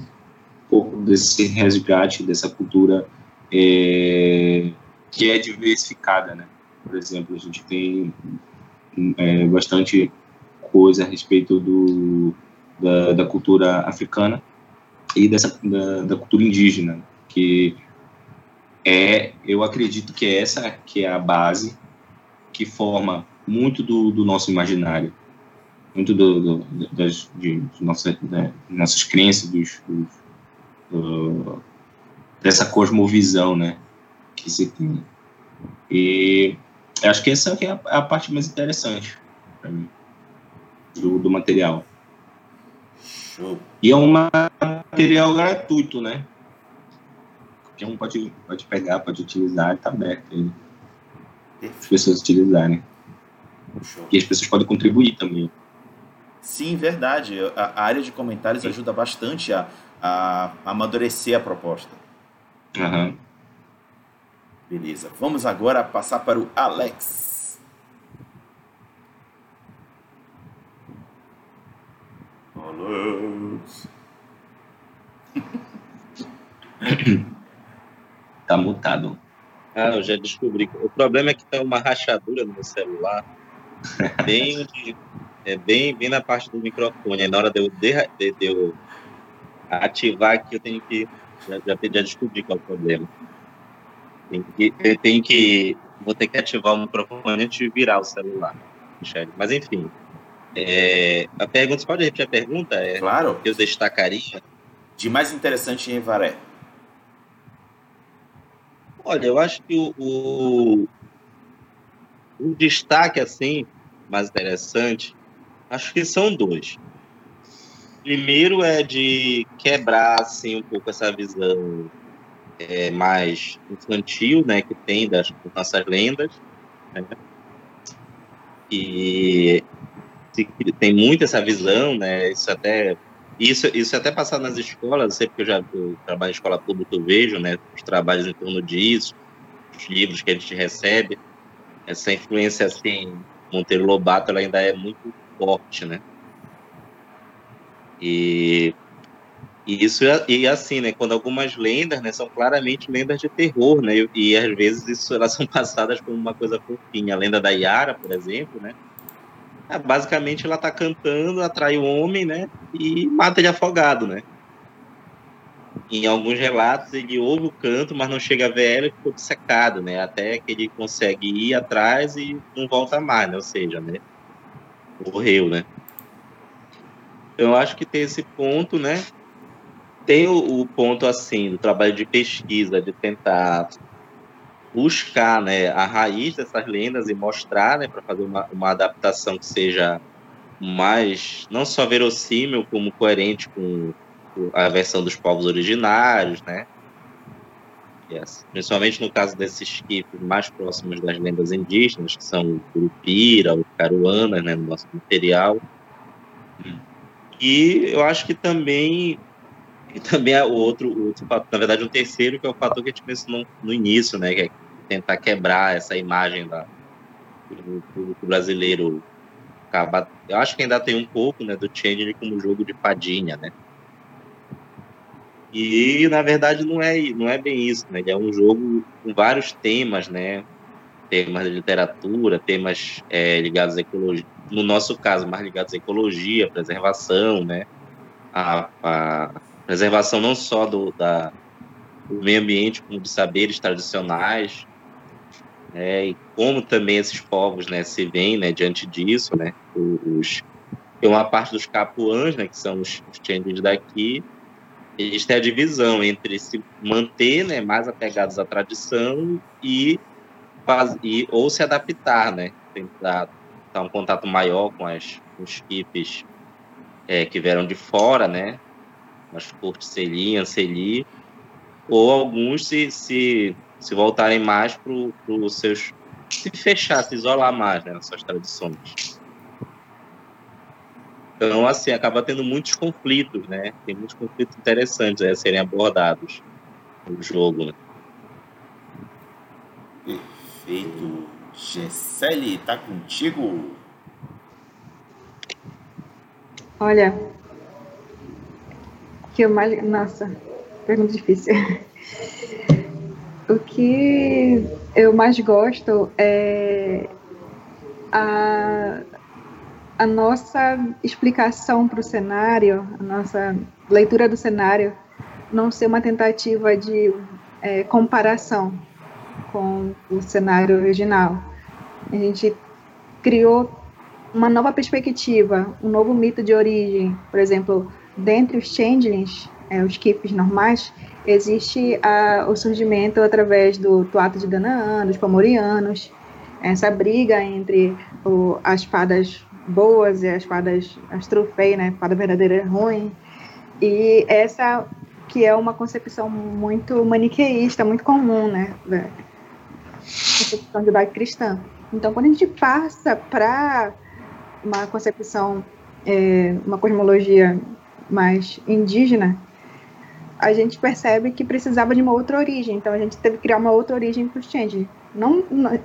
pouco desse resgate dessa cultura é, que é diversificada, né? Por exemplo, a gente tem é, bastante coisa a respeito do da, da cultura africana e dessa, da, da, cultura indígena, porque é, eu acredito que é essa que é a base que forma muito do, do nosso imaginário, muito do, do das de nossa, né, nossas crenças, dos, dos, do, dessa cosmovisão, né, que se tem. E acho que essa é a, a parte mais interessante para mim do, do material. E é um material gratuito, né? Qualquer um pode, pode pegar, pode utilizar, está aberto aí. As pessoas utilizarem. Show. E as pessoas podem contribuir também. Sim, verdade. A, área de comentários Sim. ajuda bastante a, a, amadurecer a proposta. Uhum. Beleza. Vamos agora passar para o Alex. Tá mutado. Ah, eu já descobri. O problema é que tem uma rachadura no meu celular. Bem onde, é bem, bem na parte do microfone. Aí na hora de eu, de, de, de eu ativar aqui, eu tenho que. Já, já, já descobri qual é o problema. Tem que, eu tenho que. Vou ter que ativar o microfone antes de virar o celular. Mas enfim. É, a pergunta, você pode repetir a pergunta? É, claro. Que eu destacaria. De mais interessante em Varé. Olha, eu acho que o, o, o destaque, assim, mais interessante, acho que são dois. Primeiro é de quebrar, assim, um pouco essa visão é, mais infantil, né, que tem das nossas lendas, né? E tem muito essa visão, né, isso até isso, isso até passado nas escolas, sempre que eu já eu trabalho em escola pública, eu vejo, né, os trabalhos em torno disso, os livros que a gente recebe, essa influência, assim, Monteiro Lobato, ela ainda é muito forte, né? E, e isso, e assim, né, quando algumas lendas, né, são claramente lendas de terror, né, e, e às vezes isso, elas são passadas como uma coisa fofinha. A lenda da Yara, por exemplo, né, basicamente ela tá cantando, atrai o homem, né? E mata ele afogado, né? Em alguns relatos ele ouve o canto, mas não chega a ver ela e ficou secado, né? Até que ele consegue ir atrás e não volta mais, né? Ou seja, né? Morreu, né? Então, eu acho que tem esse ponto, né? Tem o, o ponto, assim, do trabalho de pesquisa, de tentar buscar né, a raiz dessas lendas e mostrar, né, para fazer uma, uma adaptação que seja mais, não só verossímil, como coerente com a versão dos povos originários, né? Yes. Principalmente no caso desses skifs mais próximos das lendas indígenas, que são o Curupira, o Caruana, né, no nosso material. E eu acho que também e também é o outro, o outro na verdade, um terceiro, que é o fator que a gente mencionou no início, né? Que é tentar quebrar essa imagem da, do público brasileiro. Acaba, eu acho que ainda tem um pouco né, do Change como jogo de padinha, né? E, na verdade, não é, não é bem isso, né? Ele é um jogo com vários temas, né? Temas de literatura, temas é, ligados à ecologia, no nosso caso, mais ligados à ecologia, preservação, né? A, a preservação não só do, da, do meio ambiente, como de saberes tradicionais, né, e como também esses povos né, se veem né, diante disso, né, os, tem uma parte dos capuãs, né, que são os, os changes daqui, têm a divisão entre se manter né, mais apegados à tradição e, faz, e ou se adaptar, né, tentar dar um contato maior com, as, os equipes é, que vieram de fora, né, as cortes Celi, Anceli, ou alguns se, se se voltarem mais para os seus. se fechar, se isolar mais né, nas suas tradições. Então, assim, acaba tendo muitos conflitos, né? Tem muitos conflitos interessantes a serem abordados no jogo. Né? Perfeito. Gessele, tá contigo? Olha, que eu mais. Nossa, pergunta difícil. O que eu mais gosto é a, a nossa explicação para o cenário, a nossa leitura do cenário, não ser uma tentativa de é, comparação com o cenário original. A gente criou uma nova perspectiva, um novo mito de origem. Por exemplo, dentre os changelings, é, os kifs normais, existe a, o surgimento através do Tuato de Danaan, dos Pomorianos, essa briga entre o, as fadas boas e as fadas, as trufei, né, fada verdadeira e ruim, e essa que é uma concepção muito maniqueísta, muito comum, né, da concepção judaico-cristã. Então, quando a gente passa para uma concepção, é, uma cosmologia mais indígena, a gente percebe que precisava de uma outra origem. Então, a gente teve que criar uma outra origem para os Change. Não, não,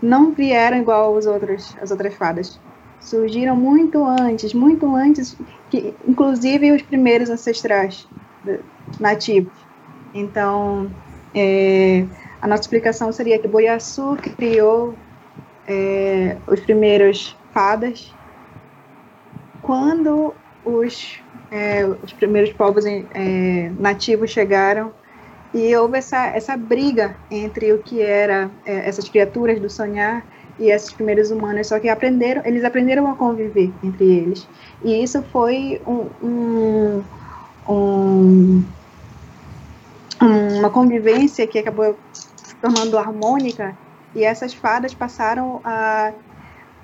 não vieram igual os outros, as outras fadas. Surgiram muito antes, muito antes, que inclusive os primeiros ancestrais nativos. Então, é, a nossa explicação seria que Boiaçu criou é, os primeiros fadas quando os, é, os primeiros povos é, nativos chegaram e houve essa, essa briga entre o que era é, essas criaturas do sonhar e esses primeiros humanos, só que aprenderam, eles aprenderam a conviver entre eles. E isso foi um, um, um, uma convivência que acabou se tornando harmônica e essas fadas passaram a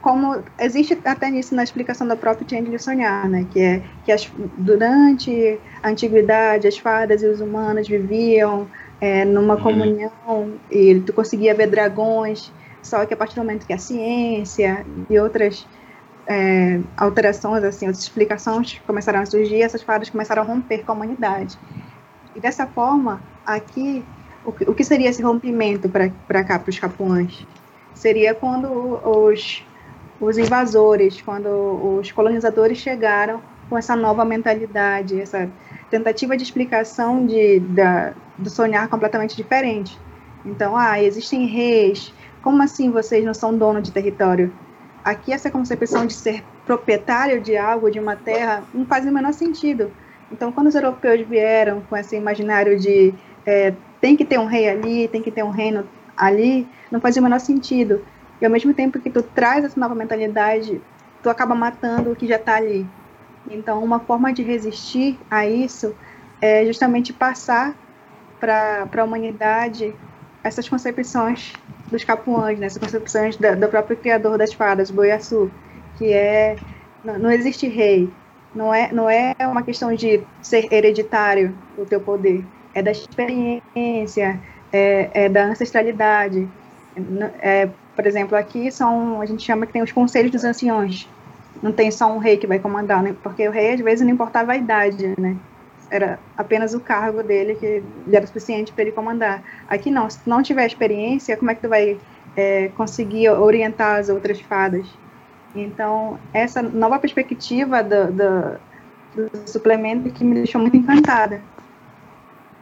como existe até nisso na explicação da própria Tiange de Sonhar, né, que é que as, durante a antiguidade as fadas e os humanos viviam é, numa uhum. comunhão e tu conseguia ver dragões, só que a partir do momento que a ciência e outras é, alterações, assim, outras explicações começaram a surgir, essas fadas começaram a romper com a humanidade. E dessa forma, aqui, o que, o que seria esse rompimento para cá, para os capuãs? Seria quando os os invasores, quando os colonizadores chegaram com essa nova mentalidade, essa tentativa de explicação de, da, do sonhar completamente diferente. Então, ah, existem reis, como assim vocês não são dono de território? Aqui essa concepção de ser proprietário de algo, de uma terra, não faz o menor sentido. Então, quando os europeus vieram com esse imaginário de é, tem que ter um rei ali, tem que ter um reino ali, não fazia o menor sentido. E ao mesmo tempo que tu traz essa nova mentalidade, tu acaba matando o que já está ali. Então, uma forma de resistir a isso é justamente passar para a humanidade essas concepções dos capuãs, né? essas concepções da, do próprio criador das fadas, Boiaçu, que é não, não existe rei, não é não é uma questão de ser hereditário o teu poder, é da experiência, é, é da ancestralidade, é, por exemplo, aqui são, a gente chama que tem os conselhos dos anciões. Não tem só um rei que vai comandar, né? Porque o rei, às vezes, não importava a idade, né? Era apenas o cargo dele que era suficiente para ele comandar. Aqui não, se não tiver experiência, como é que tu vai é, conseguir orientar as outras fadas? Então, essa nova perspectiva do, do, do suplemento que me deixou muito encantada.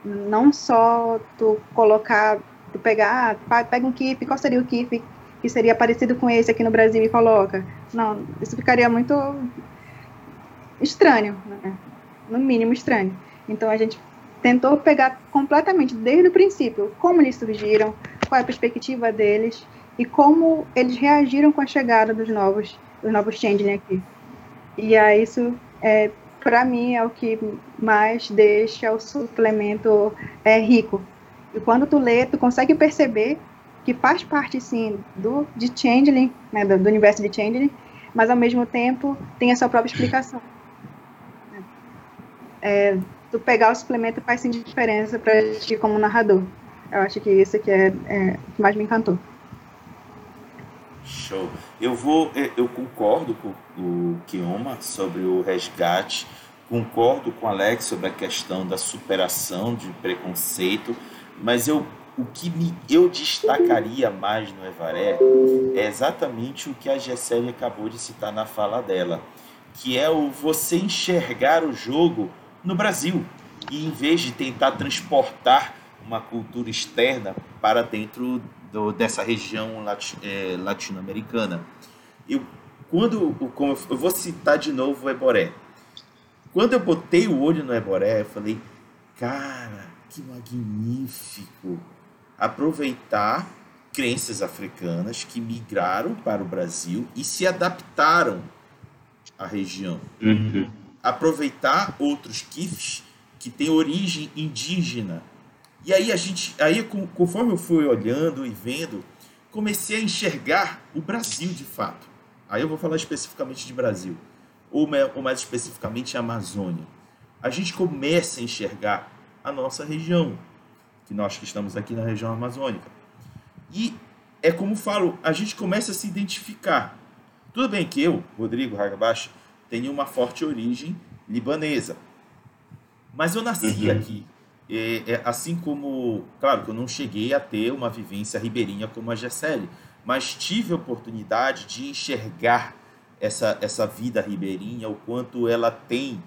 Não só tu colocar, tu pegar, ah, pega um keep, qual seria o keep que seria parecido com esse aqui no Brasil e coloca. Não, isso ficaria muito estranho, né? no mínimo estranho. Então a gente tentou pegar completamente desde o princípio como eles surgiram, qual é a perspectiva deles e como eles reagiram com a chegada dos novos, dos novos changeling aqui. E aí isso é para mim é o que mais deixa o suplemento é rico. E quando tu lê, tu consegue perceber que faz parte, sim, do, de Changeling, né, do, do, universo de Changeling, mas, ao mesmo tempo, tem a sua própria explicação. É, tu pegar o suplemento faz, sim, diferença para ti como narrador. Eu acho que isso que é, é que mais me encantou. Show. Eu vou, é, eu concordo com o Kioma sobre o resgate, concordo com o Alex sobre a questão da superação de preconceito, mas eu o que me, eu destacaria mais no Evaré é exatamente o que a Gessele acabou de citar na fala dela, que é o você enxergar o jogo no Brasil e em vez de tentar transportar uma cultura externa para dentro do, dessa região lati, é, latino-americana. Eu, quando como eu vou citar de novo o Eboré. Quando eu botei o olho no Eboré, eu falei, Cara, que magnífico! Aproveitar crenças africanas que migraram para o Brasil e se adaptaram à região. Uhum. Aproveitar outros kifs que têm origem indígena. E aí a gente, aí conforme eu fui olhando e vendo, comecei a enxergar o Brasil de fato. Aí eu vou falar especificamente de Brasil, ou, ou mais especificamente a Amazônia. A gente começa a enxergar a nossa região, que nós que estamos aqui na região amazônica. E é como falo, a gente começa a se identificar. Tudo bem que eu, Rodrigo Hagabashi, tenho uma forte origem libanesa. Mas eu nasci uhum. aqui. É, é, assim como, claro que eu não cheguei a ter uma vivência ribeirinha como a Gessele, mas tive a oportunidade de enxergar essa, essa vida ribeirinha, o quanto ela tem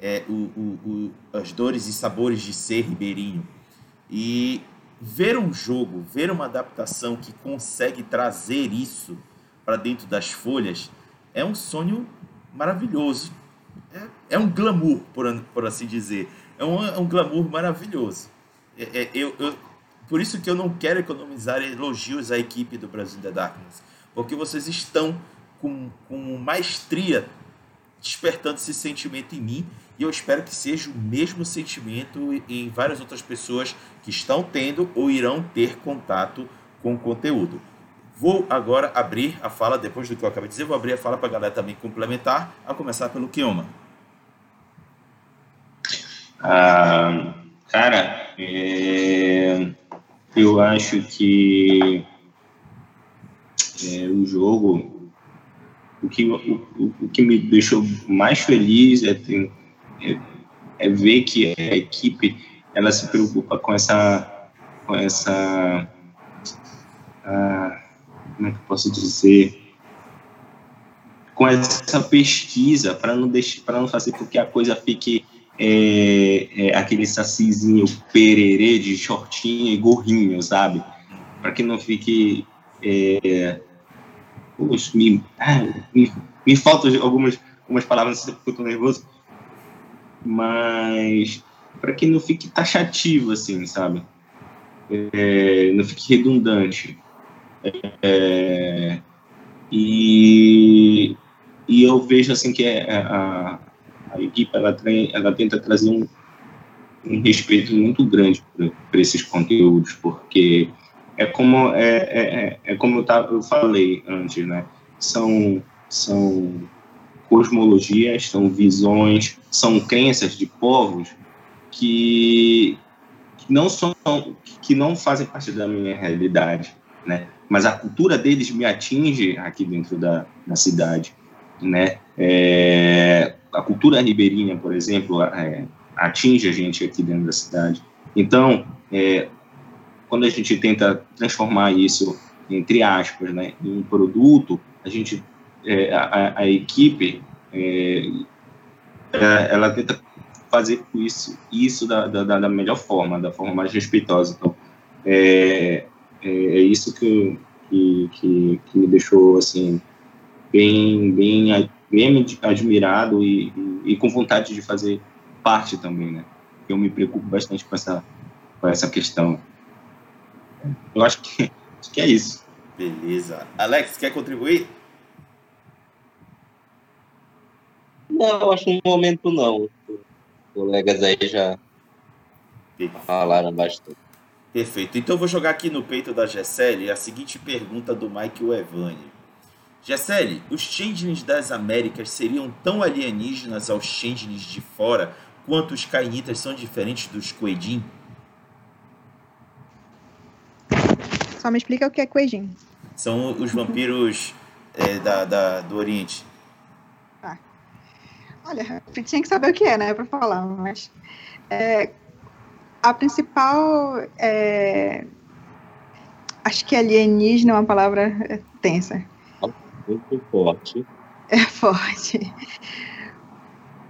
é, o, o, o, as dores e sabores de ser ribeirinho. E ver um jogo, ver uma adaptação que consegue trazer isso para dentro das folhas é um sonho maravilhoso. É, é um glamour, por, por assim dizer. É um, é um glamour maravilhoso. É, é, eu, eu, por isso que eu não quero economizar elogios à equipe do Brasil The Darkness, porque vocês estão com, com maestria despertando esse sentimento em mim e eu espero que seja o mesmo sentimento em várias outras pessoas que estão tendo ou irão ter contato com o conteúdo. Vou agora abrir a fala, depois do que eu acabei de dizer, vou abrir a fala para a galera também complementar, a começar pelo Kioma. Ah, cara, é, eu acho que é, o jogo, o que, o, o, que me deixou mais feliz é, ter, é, ver que a equipe ela se preocupa com essa, com essa, ah, como é que eu posso dizer, com essa pesquisa para não deixar, para não fazer com que a coisa fique é, é, aquele sacizinho pererê de shortinho e gorrinho, sabe? Para que não fique. É, Puxa, me, me, me faltam algumas, algumas palavras, eu tô nervoso. Mas para que não fique taxativo, assim, sabe? É, não fique redundante. É, e, e eu vejo assim que é, a, a equipe ela, ela tenta trazer um, um respeito muito grande para esses conteúdos, porque é como é, é, é, é como eu, tava, eu falei antes, né? São são cosmologias, são visões, são crenças de povos que, que não são que não fazem parte da minha realidade, né? Mas a cultura deles me atinge aqui dentro da, da cidade, né? É, a cultura ribeirinha, por exemplo, é, atinge a gente aqui dentro da cidade. Então, é, quando a gente tenta transformar isso, entre aspas, né, em um produto, a gente, é, a, a, equipe, é, ela tenta fazer isso, isso da, da, da, melhor forma, da forma mais respeitosa. Então, é, é, é isso que, que, que, que me deixou, assim, bem, bem bem admirado e, e, e, com vontade de fazer parte também, né? Eu me preocupo bastante com essa, com essa questão. Eu acho que, acho que é isso. Beleza. Alex, quer contribuir? Não, acho que no momento não. Os colegas aí já Perfeito. falaram bastante. Perfeito. Então eu vou jogar aqui no peito da Gessele a seguinte pergunta do Mike Evani. Gessele, os changelings das Américas seriam tão alienígenas aos changelings de fora quanto os cainitas são diferentes dos Kuejin? Só me explica o que é Kuejin. São os vampiros é, da, da, do Oriente. Olha, tinha que saber o que é, né, para falar, mas é, a principal é, acho que alienígena é uma palavra tensa muito forte. É forte.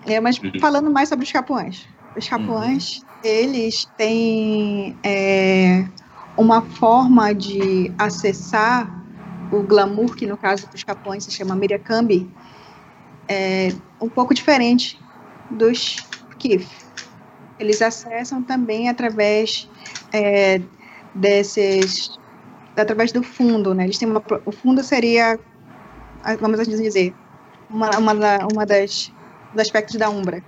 É, mas uhum. falando mais sobre os capuãs. Os capuãs, uhum. eles têm é, uma forma de acessar o glamour, que no caso dos capuãs se chama Miriakambi, é um pouco diferente dos Kif. eles acessam também através é, desses através do fundo, né? Eles têm uma, o fundo seria, vamos assim dizer, uma, uma, uma das dos aspectos da Umbra.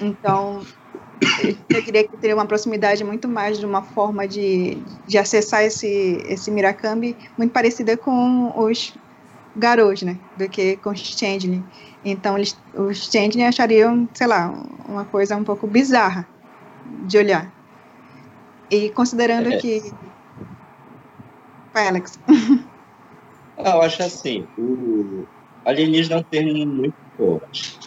Então, eu diria que teria uma proximidade muito mais de uma forma de, de acessar esse, esse Mirakami muito parecida com os Garous, né? Do que com Changeling. Então, eles, os Changeling achariam, sei lá, uma coisa um pouco bizarra de olhar. E considerando é. que. Vai, Alex. Eu acho assim, o alienígena é um termo muito forte.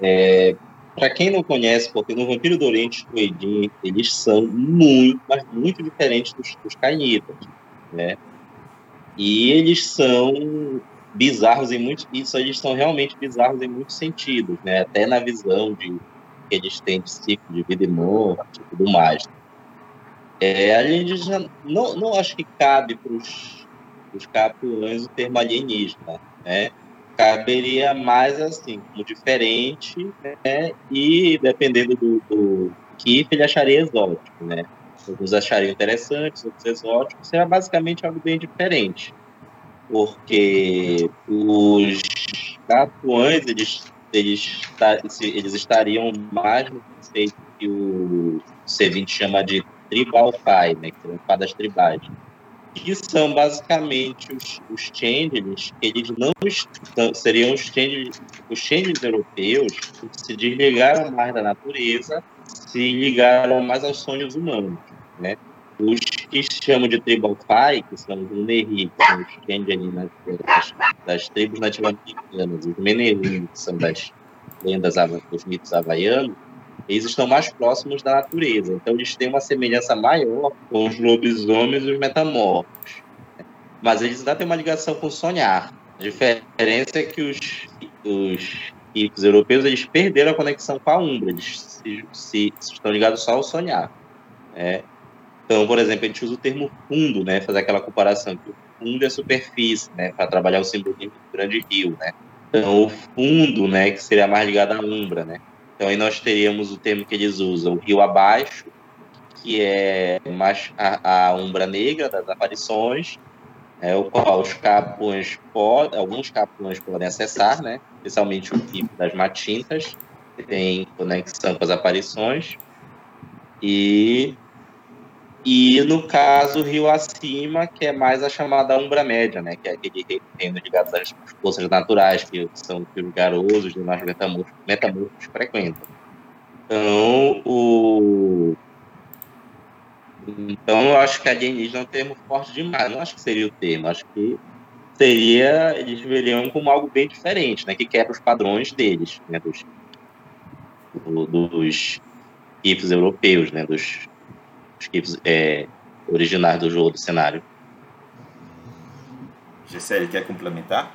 É, para quem não conhece, porque no Vampiro do Oriente e Edin, eles são muito, mas muito diferentes dos, dos cainitas, né? E eles são bizarros em muitos, isso eles são realmente bizarros em muitos sentidos, né? Até na visão de que eles têm de ciclo de vida e morte e tudo mais. É, a gente já não, não acho que cabe para os capuães o termo alienígena, né? caberia mais assim, como diferente, né? E dependendo do, do que ele acharia exótico, né? Alguns achariam interessantes, outros exóticos, será basicamente algo bem diferente. Porque os tatuães, eles, eles, eles estariam mais no conceito que o C20 chama de tribal fai, né? Que são fadas tribais que são basicamente os, os changelings, eles não estão, seriam os changelings, os changelings europeus que se desligaram mais da natureza, se ligaram mais aos sonhos humanos, né? Os que chamam de tribal fai, que são os Uneri, que são os changelings das, das, tribos nativas americanas, os Menerim, que são das lendas dos mitos havaianos, eles estão mais próximos da natureza. Então, eles têm uma semelhança maior com os lobisomens e os metamorfos. Mas eles ainda têm uma ligação com o sonhar. A diferença é que os, os ricos europeus eles perderam a conexão com a Umbra. Eles se, se, se estão ligados só ao sonhar. Né? Então, por exemplo, a gente usa o termo fundo, né? fazer aquela comparação que o fundo é superfície, né? para trabalhar o simbolismo do grande rio. Né? Então, o fundo, né, que seria mais ligado à Umbra, né? Então aí nós teríamos o termo que eles usam, o rio abaixo, que é mais a, a umbra negra das aparições, é, o qual os capões podem, alguns capões podem acessar, né? especialmente o tipo das matintas, que tem conexão com as aparições. E e no caso, rio acima, que é mais a chamada Umbra Média, né? Que é aquele reino ligado às forças naturais, que são que os garosos e mais metamorfos, frequentam. Então, o... Então, eu acho que alienígena é um termo forte demais. Não acho que seria o termo. Acho que seria... Eles veriam como algo bem diferente, né? Que quebra os padrões deles, né? Dos, dos hippies europeus, né? Dos os é, originais do jogo, do cenário. Gisele, quer complementar?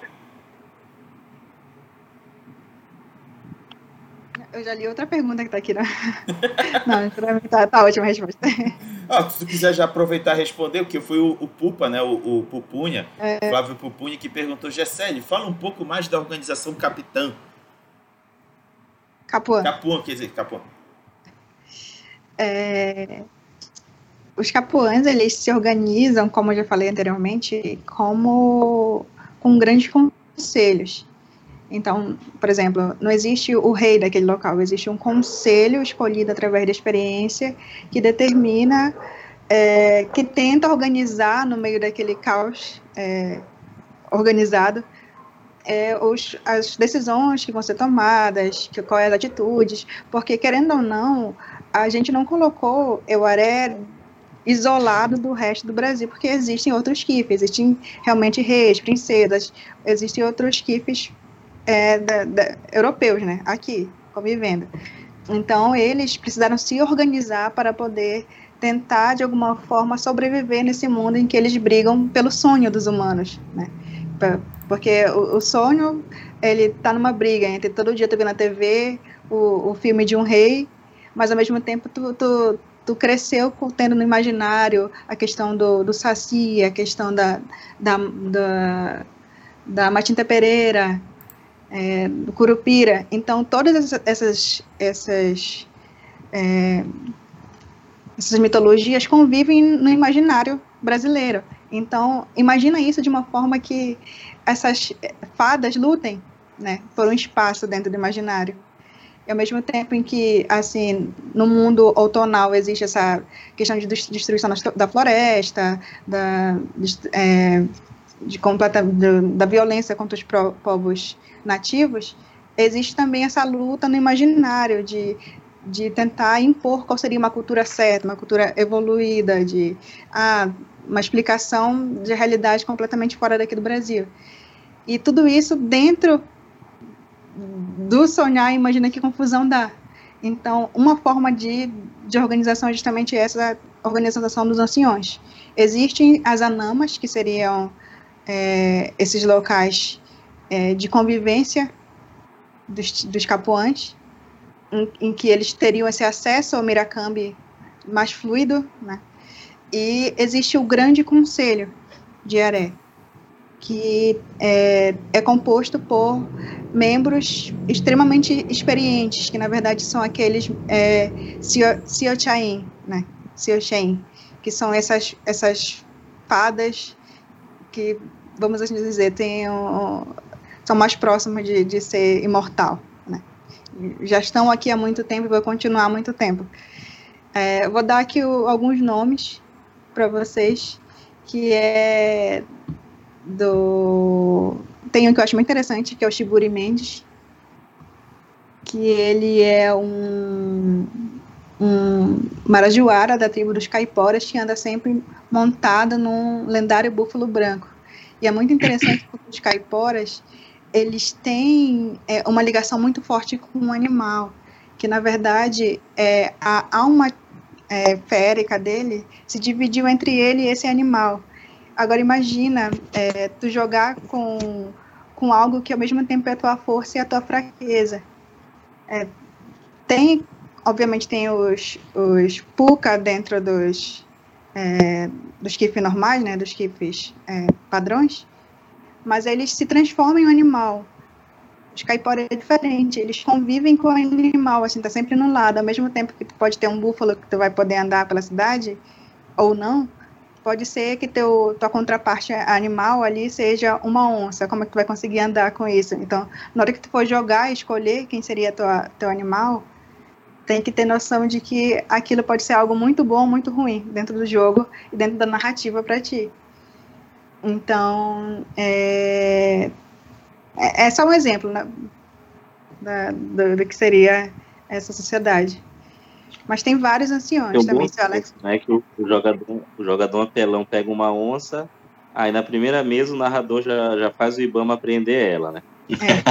Eu já li outra pergunta que está aqui. Né? Não, tá, tá ótima a resposta. Ah, se tu quiser já aproveitar e responder, porque foi o, o Pupa, né, o, o Pupunha, é... Flávio Pupunha, que perguntou, Gessele, fala um pouco mais da organização Capitã. Capuã. Capuã, quer dizer, Capuã. É, os capuãs, eles se organizam, como eu já falei anteriormente, como com grandes conselhos. Então, por exemplo, não existe o rei daquele local, existe um conselho escolhido através da experiência que determina, é, que tenta organizar no meio daquele caos é, organizado é, os, as decisões que vão ser tomadas, que, quais as atitudes, porque querendo ou não, a gente não colocou Euaré isolado do resto do Brasil, porque existem outros kifes, existem realmente reis, princesas, existem outros kifes é, da, da, europeus, né, aqui, convivendo. Então, eles precisaram se organizar para poder tentar, de alguma forma, sobreviver nesse mundo em que eles brigam pelo sonho dos humanos, né, porque o, o sonho, ele está numa briga entre todo dia tu vê na TV o, o filme de um rei, mas ao mesmo tempo tu, tu tu cresceu tendo no imaginário a questão do, do Saci, a questão da, da, da, da Matinta Pereira, é, do Curupira. Então, todas essas, essas é, essas mitologias convivem no imaginário brasileiro. Então, imagina isso de uma forma que essas fadas lutem, né, por um espaço dentro do imaginário. Ao mesmo tempo em que, assim, no mundo outonal existe essa questão de destruição da floresta, da, é, de completa, da violência contra os povos nativos, existe também essa luta no imaginário de, de tentar impor qual seria uma cultura certa, uma cultura evoluída, de ah, uma explicação de realidade completamente fora daqui do Brasil. E tudo isso dentro do sonhar, imagina que confusão dá. Então, uma forma de, de organização é justamente essa organização dos anciões. Existem as anamas, que seriam é, esses locais é, de convivência dos, dos capoantes, em, em, que eles teriam esse acesso ao Miracambi mais fluido, né? E existe o Grande Conselho de Aré, que é, é composto por membros extremamente experientes, que na verdade são aqueles é, Siochain, né? Que são essas, essas fadas que, vamos assim dizer, tem um, são mais próximas de, de ser imortal. Né? Já estão aqui há muito tempo e vão continuar há muito tempo. É, vou dar aqui o, alguns nomes para vocês, que é do... Tem um que eu acho muito interessante, que é o Shiburi Mendes, que ele é um, um marajoara da tribo dos caiporas que anda sempre montado num lendário búfalo branco. E é muito interessante porque os caiporas, eles têm é, uma ligação muito forte com o animal, que na verdade é, a alma é, férica dele se dividiu entre ele e esse animal. Agora imagina é, tu jogar com, com algo que ao mesmo tempo é a tua força e a tua fraqueza. É, tem, obviamente tem os, os puka dentro dos, é, dos kifs normais, né, dos kifs é, padrões, mas eles se transformam em um animal. Os caiporas é diferente, eles convivem com o animal, assim, tá sempre no lado, ao mesmo tempo que tu pode ter um búfalo que tu vai poder andar pela cidade, ou não, pode ser que teu, tua contraparte animal ali seja uma onça, como é que tu vai conseguir andar com isso? Então, na hora que tu for jogar e escolher quem seria tua, teu animal, tem que ter noção de que aquilo pode ser algo muito bom, muito ruim dentro do jogo e dentro da narrativa para ti. Então, é, é, é só um exemplo né, da, do, do, que seria essa sociedade. Mas tem vários anciões também, seu Alex. Né, que o, o, jogador, o jogador apelão pega uma onça, aí na primeira mesa o narrador já, já faz o Ibama prender ela, né? É.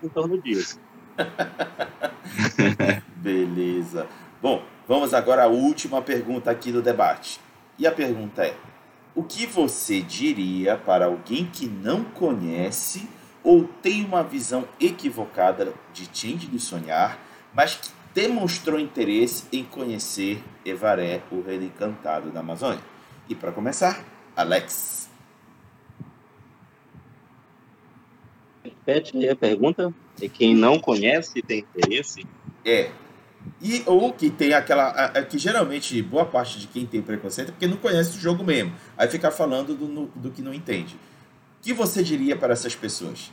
em torno disso. Beleza. Bom, vamos agora à última pergunta aqui do debate. E a pergunta é: o que você diria para alguém que não conhece ou tem uma visão equivocada de Change do Sonhar, mas que demonstrou interesse em conhecer Evaré, o rei encantado da Amazônia? E para começar, Alex. Repete aí a pergunta. É quem não conhece e tem interesse? É, e, ou que tem aquela. A, a, que geralmente boa parte de quem tem preconceito é porque não conhece o jogo mesmo. Aí fica falando do, no, do que não entende. O que você diria para essas pessoas?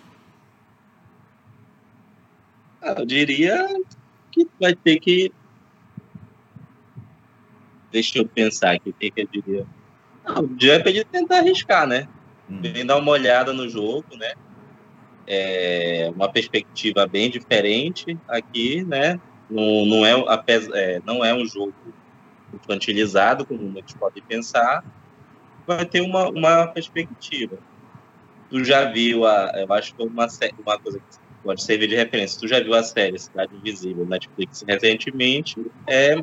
Ah, eu diria que vai ter que. Deixa eu pensar aqui o que, que eu diria. Não, de repente tentar arriscar, né? Hum. Vem dar uma olhada no jogo, né? É uma perspectiva bem diferente aqui, né? Não, não, é, é, não é um jogo infantilizado, como muitos podem pensar, vai ter uma, uma perspectiva. Tu já viu a. Eu acho que uma, uma coisa que pode servir de referência. Tu já viu a série Cidade Invisível Netflix recentemente? É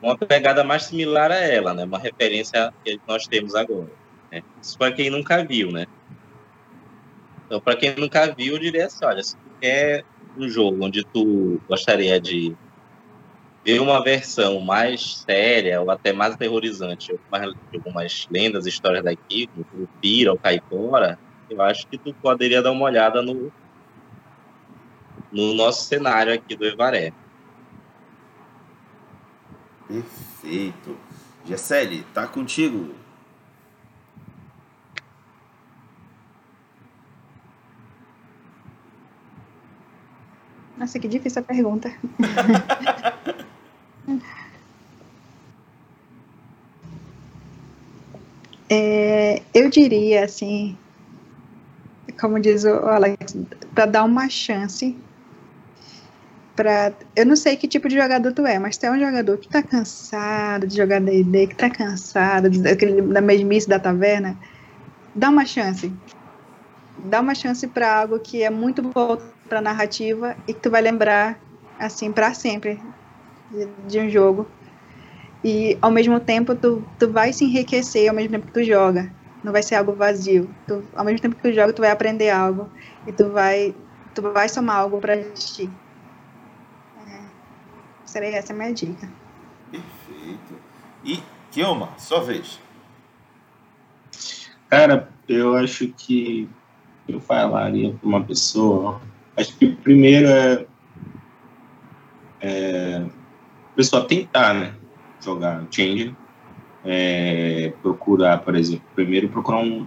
uma pegada mais similar a ela, né? Uma referência que nós temos agora. Né? Isso para quem nunca viu, né? Então, para quem nunca viu, eu diria assim: olha, se tu quer um jogo onde tu gostaria de ver uma versão mais séria ou até mais aterrorizante de algumas lendas, histórias daqui, o Pira ou Caipora, eu acho que tu poderia dar uma olhada no, no nosso cenário aqui do Evaré. Perfeito. Gessele, tá contigo. Nossa, que difícil a pergunta. é, eu diria assim, como diz o Alex, para dar uma chance para eu não sei que tipo de jogador tu é, mas tu é um jogador que tá cansado de jogar D&D, que tá cansado daquele, da mesmice da taverna, dá uma chance. Dá uma chance para algo que é muito bom para narrativa e que tu vai lembrar assim para sempre de, de, um jogo. E ao mesmo tempo tu, tu vai se enriquecer ao mesmo tempo que tu joga. Não vai ser algo vazio. Tu, ao mesmo tempo que tu joga, tu vai aprender algo e tu vai tu vai somar algo para ti. Seria essa a minha dica. Perfeito. E, Kioma, sua vez. Cara, eu acho que eu falaria para uma pessoa. Acho que o primeiro é, é a pessoa tentar, né? Jogar Change. É, procurar, por exemplo, primeiro procurar um,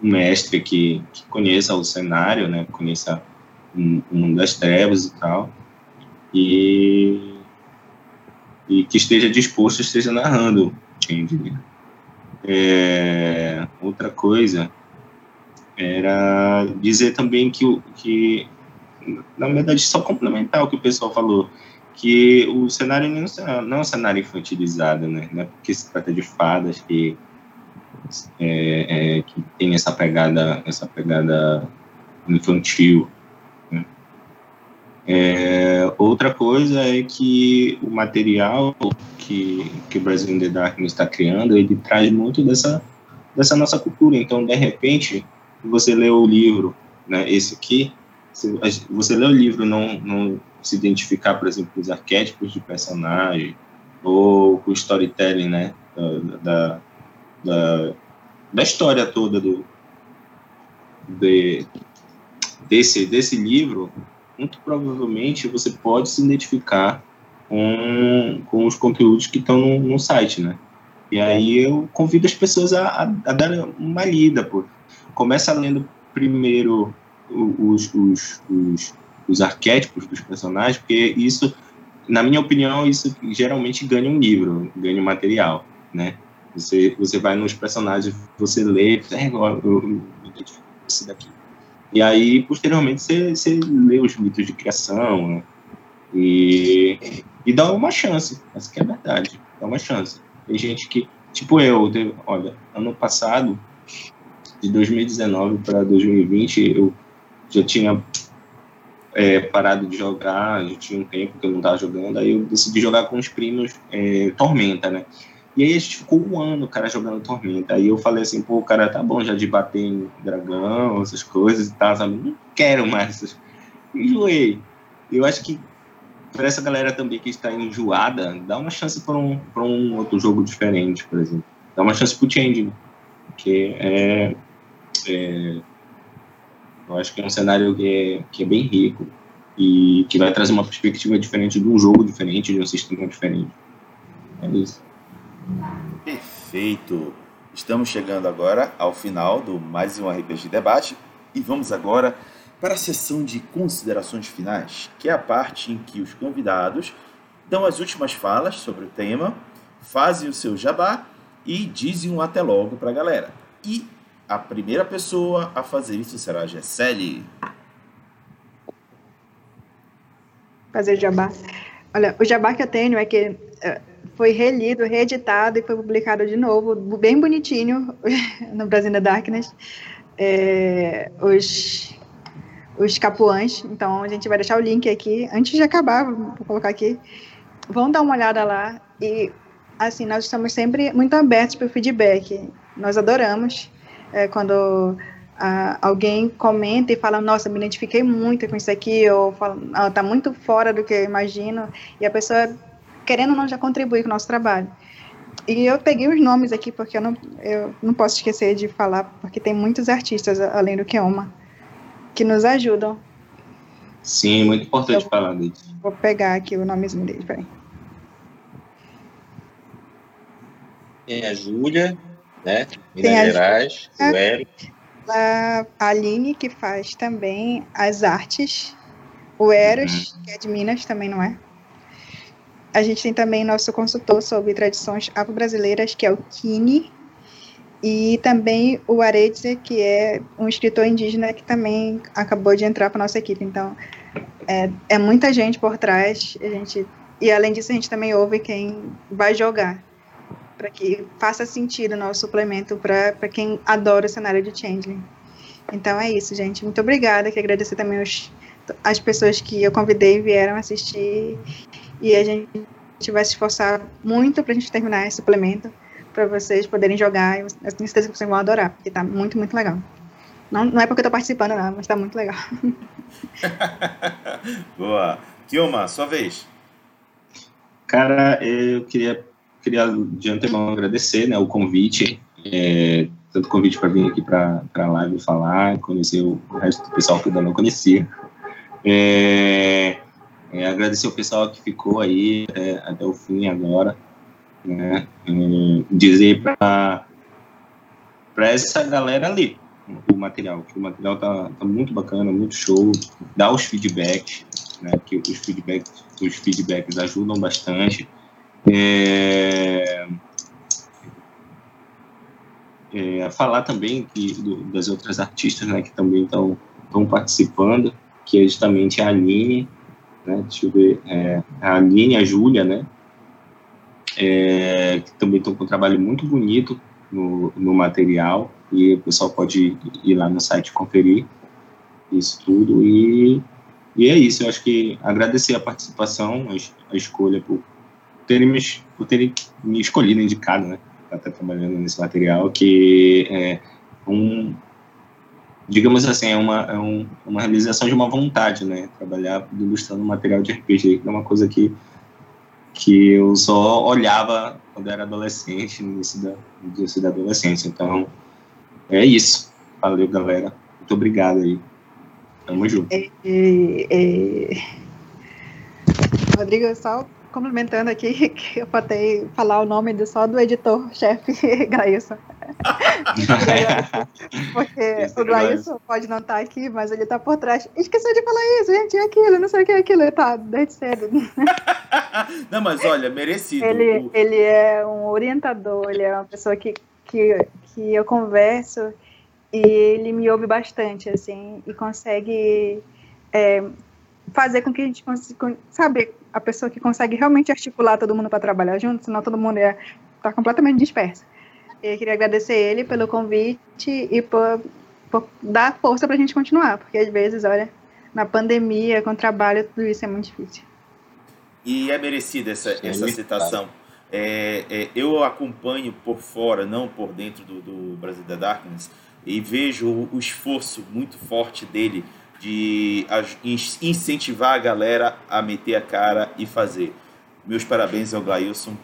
um mestre que, que, conheça o cenário, né? Conheça o mundo das trevas e tal e, e que esteja disposto, esteja narrando Change. É, outra coisa era dizer também que, que, na verdade, só complementar o que o pessoal falou, que o cenário não, é não é um cenário infantilizado, né? Não é porque se trata de fadas que, é, é, que tem essa pegada, essa pegada infantil. É, outra coisa é que o material que, que o Brasil in the Darkness está criando, ele traz muito dessa, dessa nossa cultura. Então, de repente, você lê o livro, né, esse aqui, você lê o livro não, não se identificar, por exemplo, com os arquétipos de personagem, ou com o storytelling, né, da, da, da história toda do, de, desse, desse livro, muito provavelmente você pode se identificar com, com os conteúdos que estão no, no site, né? E aí eu convido as pessoas a, a, a dar uma lida, pô. Começa lendo primeiro os, os, os, os arquétipos dos personagens, porque isso, na minha opinião, isso geralmente ganha um livro, ganha um material, né? Você, você vai nos personagens, você lê, é, eu, eu, eu esse daqui. E aí, posteriormente, você, lê os mitos de criação né? e, e dá uma chance. Essa que é a verdade. Dá uma chance. Tem gente que, tipo eu, olha, ano passado, de 2019 para 2020, eu já tinha é, parado de jogar, já tinha um tempo que eu não estava jogando, aí eu decidi jogar com os primos é, Tormenta, né? E aí a gente ficou um ano, cara, jogando Tormenta. Aí eu falei assim, pô, cara, tá bom já de bater em dragão, essas coisas e tal, sabe? Não quero mais essas... Enjoei. Eu acho que para essa galera também que está enjoada, dá uma chance para um, um outro jogo diferente, por exemplo. Dá uma chance pro Change, que é, é, eu acho que é um cenário que é, que é bem rico e que vai trazer uma perspectiva diferente de um jogo diferente, de um sistema diferente. É isso. Perfeito. Estamos chegando agora ao final do mais um RPG Debate e vamos agora para a sessão de considerações finais, que é a parte em que os convidados dão as últimas falas sobre o tema, fazem o seu jabá e dizem um até logo para a galera. E a primeira pessoa a fazer isso será a Gessele. Fazer jabá. Olha, o jabá que eu tenho é que eh, foi relido, reeditado e foi publicado de novo, bem bonitinho, no Brasil da Darkness, é, os, os capuãs. Então, a gente vai deixar o link aqui. Antes de acabar, vou colocar aqui. Vão dar uma olhada lá. E, assim, nós estamos sempre muito abertos para o feedback. Nós adoramos é, quando alguém comenta e fala, nossa, me identifiquei muito com isso aqui, ou fala, ah, tá muito fora do que eu imagino, e a pessoa querendo ou não, já contribui com o nosso trabalho. E eu peguei os nomes aqui, porque eu não, eu não posso esquecer de falar, porque tem muitos artistas, além do Keoma, que nos ajudam. Sim, muito importante eu, falar disso. Vou pegar aqui o nomezinho dele, peraí. Tem a Júlia, né? Minas Gerais, o Eric. A Aline, que faz também as artes. O Eros, uhum. que é de Minas, também não é? A gente tem também nosso consultor sobre tradições afro-brasileiras, que é o Kini. E também o Aretze, que é um escritor indígena que também acabou de entrar para nossa equipe. Então, é, é muita gente por trás. A gente, e além disso, a gente também ouve quem vai jogar para que faça sentido o nosso suplemento para quem adora o cenário de Changeling. Então é isso, gente. Muito obrigada. Quero agradecer também os, as pessoas que eu convidei e vieram assistir. E a gente vai se esforçar muito para a gente terminar esse suplemento, para vocês poderem jogar. Eu tenho certeza que vocês vão adorar, porque está muito, muito legal. Não, não é porque eu estou participando, não, mas está muito legal. Boa. Kioma, sua vez. Cara, eu queria queria de antemão agradecer né, o convite, é, tanto o convite para vir aqui para a live falar, conhecer o, resto do pessoal que eu ainda não conhecia. É, é, agradecer o pessoal que ficou aí é, até o fim agora. Né, dizer para essa galera ali o material, que o material tá, tá muito bacana, muito show, dá os feedbacks, né, que os feedbacks, os feedbacks ajudam bastante. É, é, falar também que, do, das outras artistas né, que também estão participando, que é justamente a Aline, né, deixa eu ver, é, a Aline e a Júlia, né, é, que também estão com um trabalho muito bonito no, no material, e o pessoal pode ir lá no site conferir isso tudo, e, e é isso, eu acho que agradecer a participação, a, a escolha por terem me, por terem me escolhido, indicado, né? Para estar trabalhando nesse material, que é um, digamos assim, é uma, é um, uma realização de uma vontade, né? Trabalhar ilustrando material de RPG, que é uma coisa que, que eu só olhava quando era adolescente, no início da, no início da adolescência. Então, é isso. Valeu, galera. Muito obrigado aí. Tamo junto. É, é, é... Rodrigo, só complementando aqui, que eu falei falar o nome do, só do editor-chefe Grailson. Porque Isso o Grailson pode não estar tá aqui, mas ele está por trás. Esqueceu de falar isso, gente, é aquilo, não sei o que é aquilo, ele tá desde cedo. não, mas olha, merecido. Ele, ele é um orientador, ele é uma pessoa que, que, que eu converso e ele me ouve bastante, assim, e consegue é, fazer com que a gente consiga, sabe, a pessoa que consegue realmente articular todo mundo para trabalhar junto, senão todo mundo está é, completamente disperso. Eu queria agradecer ele pelo convite e por, por dar força para a gente continuar, porque às vezes, olha, na pandemia, com trabalho, tudo isso é muito difícil. E é merecida essa, essa citação. É, é, eu acompanho por fora, não por dentro do, do Brasil da Darkness, e vejo o, o esforço muito forte dele de incentivar a galera a meter a cara e fazer. Meus parabéns ao Glailson.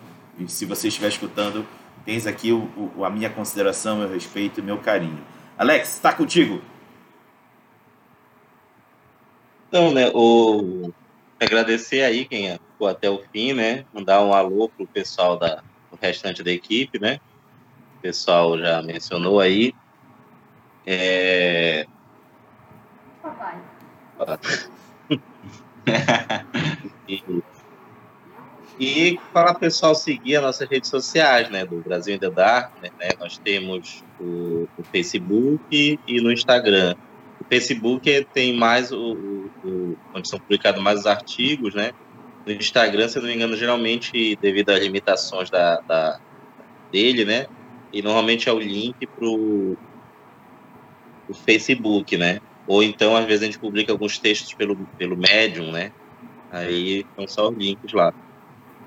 Se você estiver escutando, tens aqui o, o, a minha consideração, meu respeito e meu carinho. Alex, está contigo. Então, né, o... agradecer aí quem ficou até o fim, né? Mandar um alô pro pessoal da o restante da equipe, né? O pessoal já mencionou aí. É, papai. e, e para o pessoal seguir as nossas redes sociais, né, do Brasil in the Dark, né, nós temos o, o, Facebook e no Instagram. O Facebook tem mais o, o, o, onde são publicados mais os artigos, né? No Instagram, se eu não me engano, geralmente devido às limitações da, da dele, né? E normalmente é o link para o Facebook, né? Ou então, às vezes, a gente publica alguns textos pelo, pelo Medium, né? Aí estão só os links lá.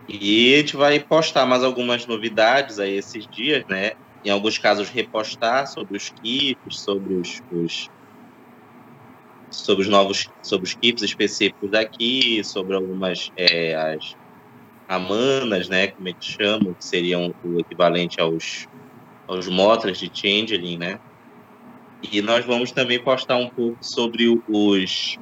E a gente vai postar mais algumas novidades aí esses dias, né? Em alguns casos, repostar sobre os kits, sobre os, os sobre os novos sobre os kits específicos daqui, sobre algumas é, as amanas, né, como eles chamam, que seriam o equivalente aos aos motras de Changeling, né? E nós vamos também postar um pouco sobre os.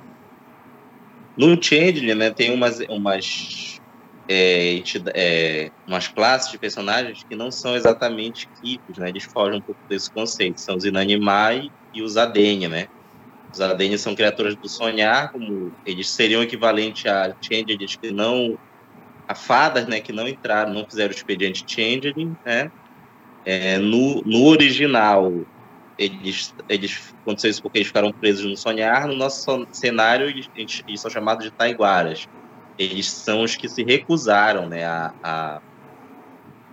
No Changeling, né, tem umas, umas é, é, umas classes de personagens que não são exatamente equipes, né? Eles fogem um pouco desse conceito. São os Inanimai e os Adenia, né? Os Adenia são criaturas do sonhar, como eles seriam equivalente a Changelings que não... a fadas, né? Que não entraram, não fizeram o expediente Changeling, né? É, no, no original, eles, eles aconteceu isso porque eles ficaram presos no sonhar. No nosso cenário, eles, eles são chamados de taiguaras eles são os que se recusaram né, a, a,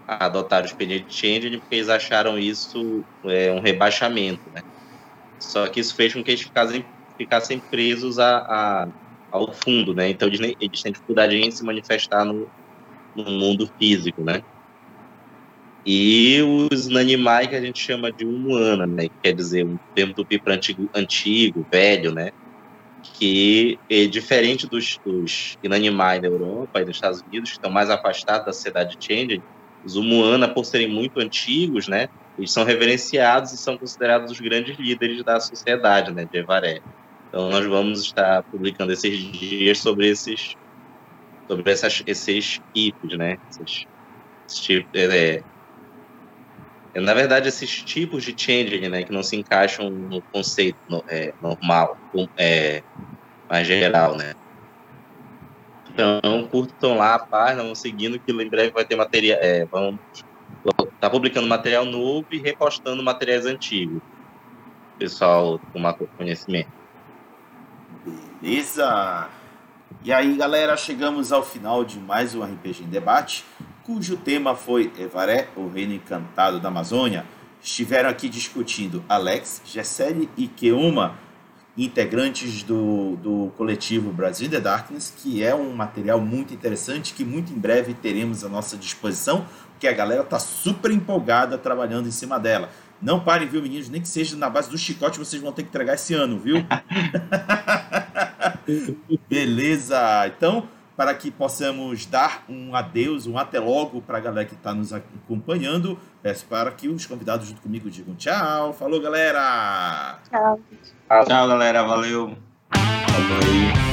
a adotar o expediente Change porque eles acharam isso é, um rebaixamento. Né? Só que isso fez com que eles ficassem, ficassem presos a, a, ao fundo, né? Então eles, eles têm dificuldade em se manifestar no, no mundo físico, né? E os animais que a gente chama de humana, né? Que quer dizer um termo do pipa antigo, antigo, velho, né? que é diferente dos, dos da Europa e dos Estados Unidos, que estão mais afastados da sociedade change, os Umuana, por serem muito antigos, né, eles são reverenciados e são considerados os grandes líderes da sociedade, né, de Evaré. Então nós vamos estar publicando esses dias sobre esses sobre essas, esses tipos, né, esses, esses tipos, é, na verdade, esses tipos de changeling, né, que não se encaixam no conceito no, é, normal, é, mais geral, né. Então, curtam lá a página, vão seguindo, que em breve vai ter material, é, vamos tá publicando material novo e repostando materiais antigos. Pessoal, tomar conhecimento. Beleza! E aí, galera, chegamos ao final de mais um RPG em Debate cujo tema foi Evaré, o reino encantado da Amazônia, estiveram aqui discutindo Alex, Gessele e Keuma, integrantes do, do coletivo Brasil the Darkness, que é um material muito interessante que muito em breve teremos à nossa disposição, porque a galera está super empolgada trabalhando em cima dela. Não parem, viu, meninos? Nem que seja na base do chicote, vocês vão ter que entregar esse ano, viu? Beleza. Então, para que possamos dar um adeus, um até logo para a galera que está nos acompanhando. Peço para que os convidados junto comigo digam tchau. Falou, galera! Tchau. Tchau, galera. Valeu. Falou aí.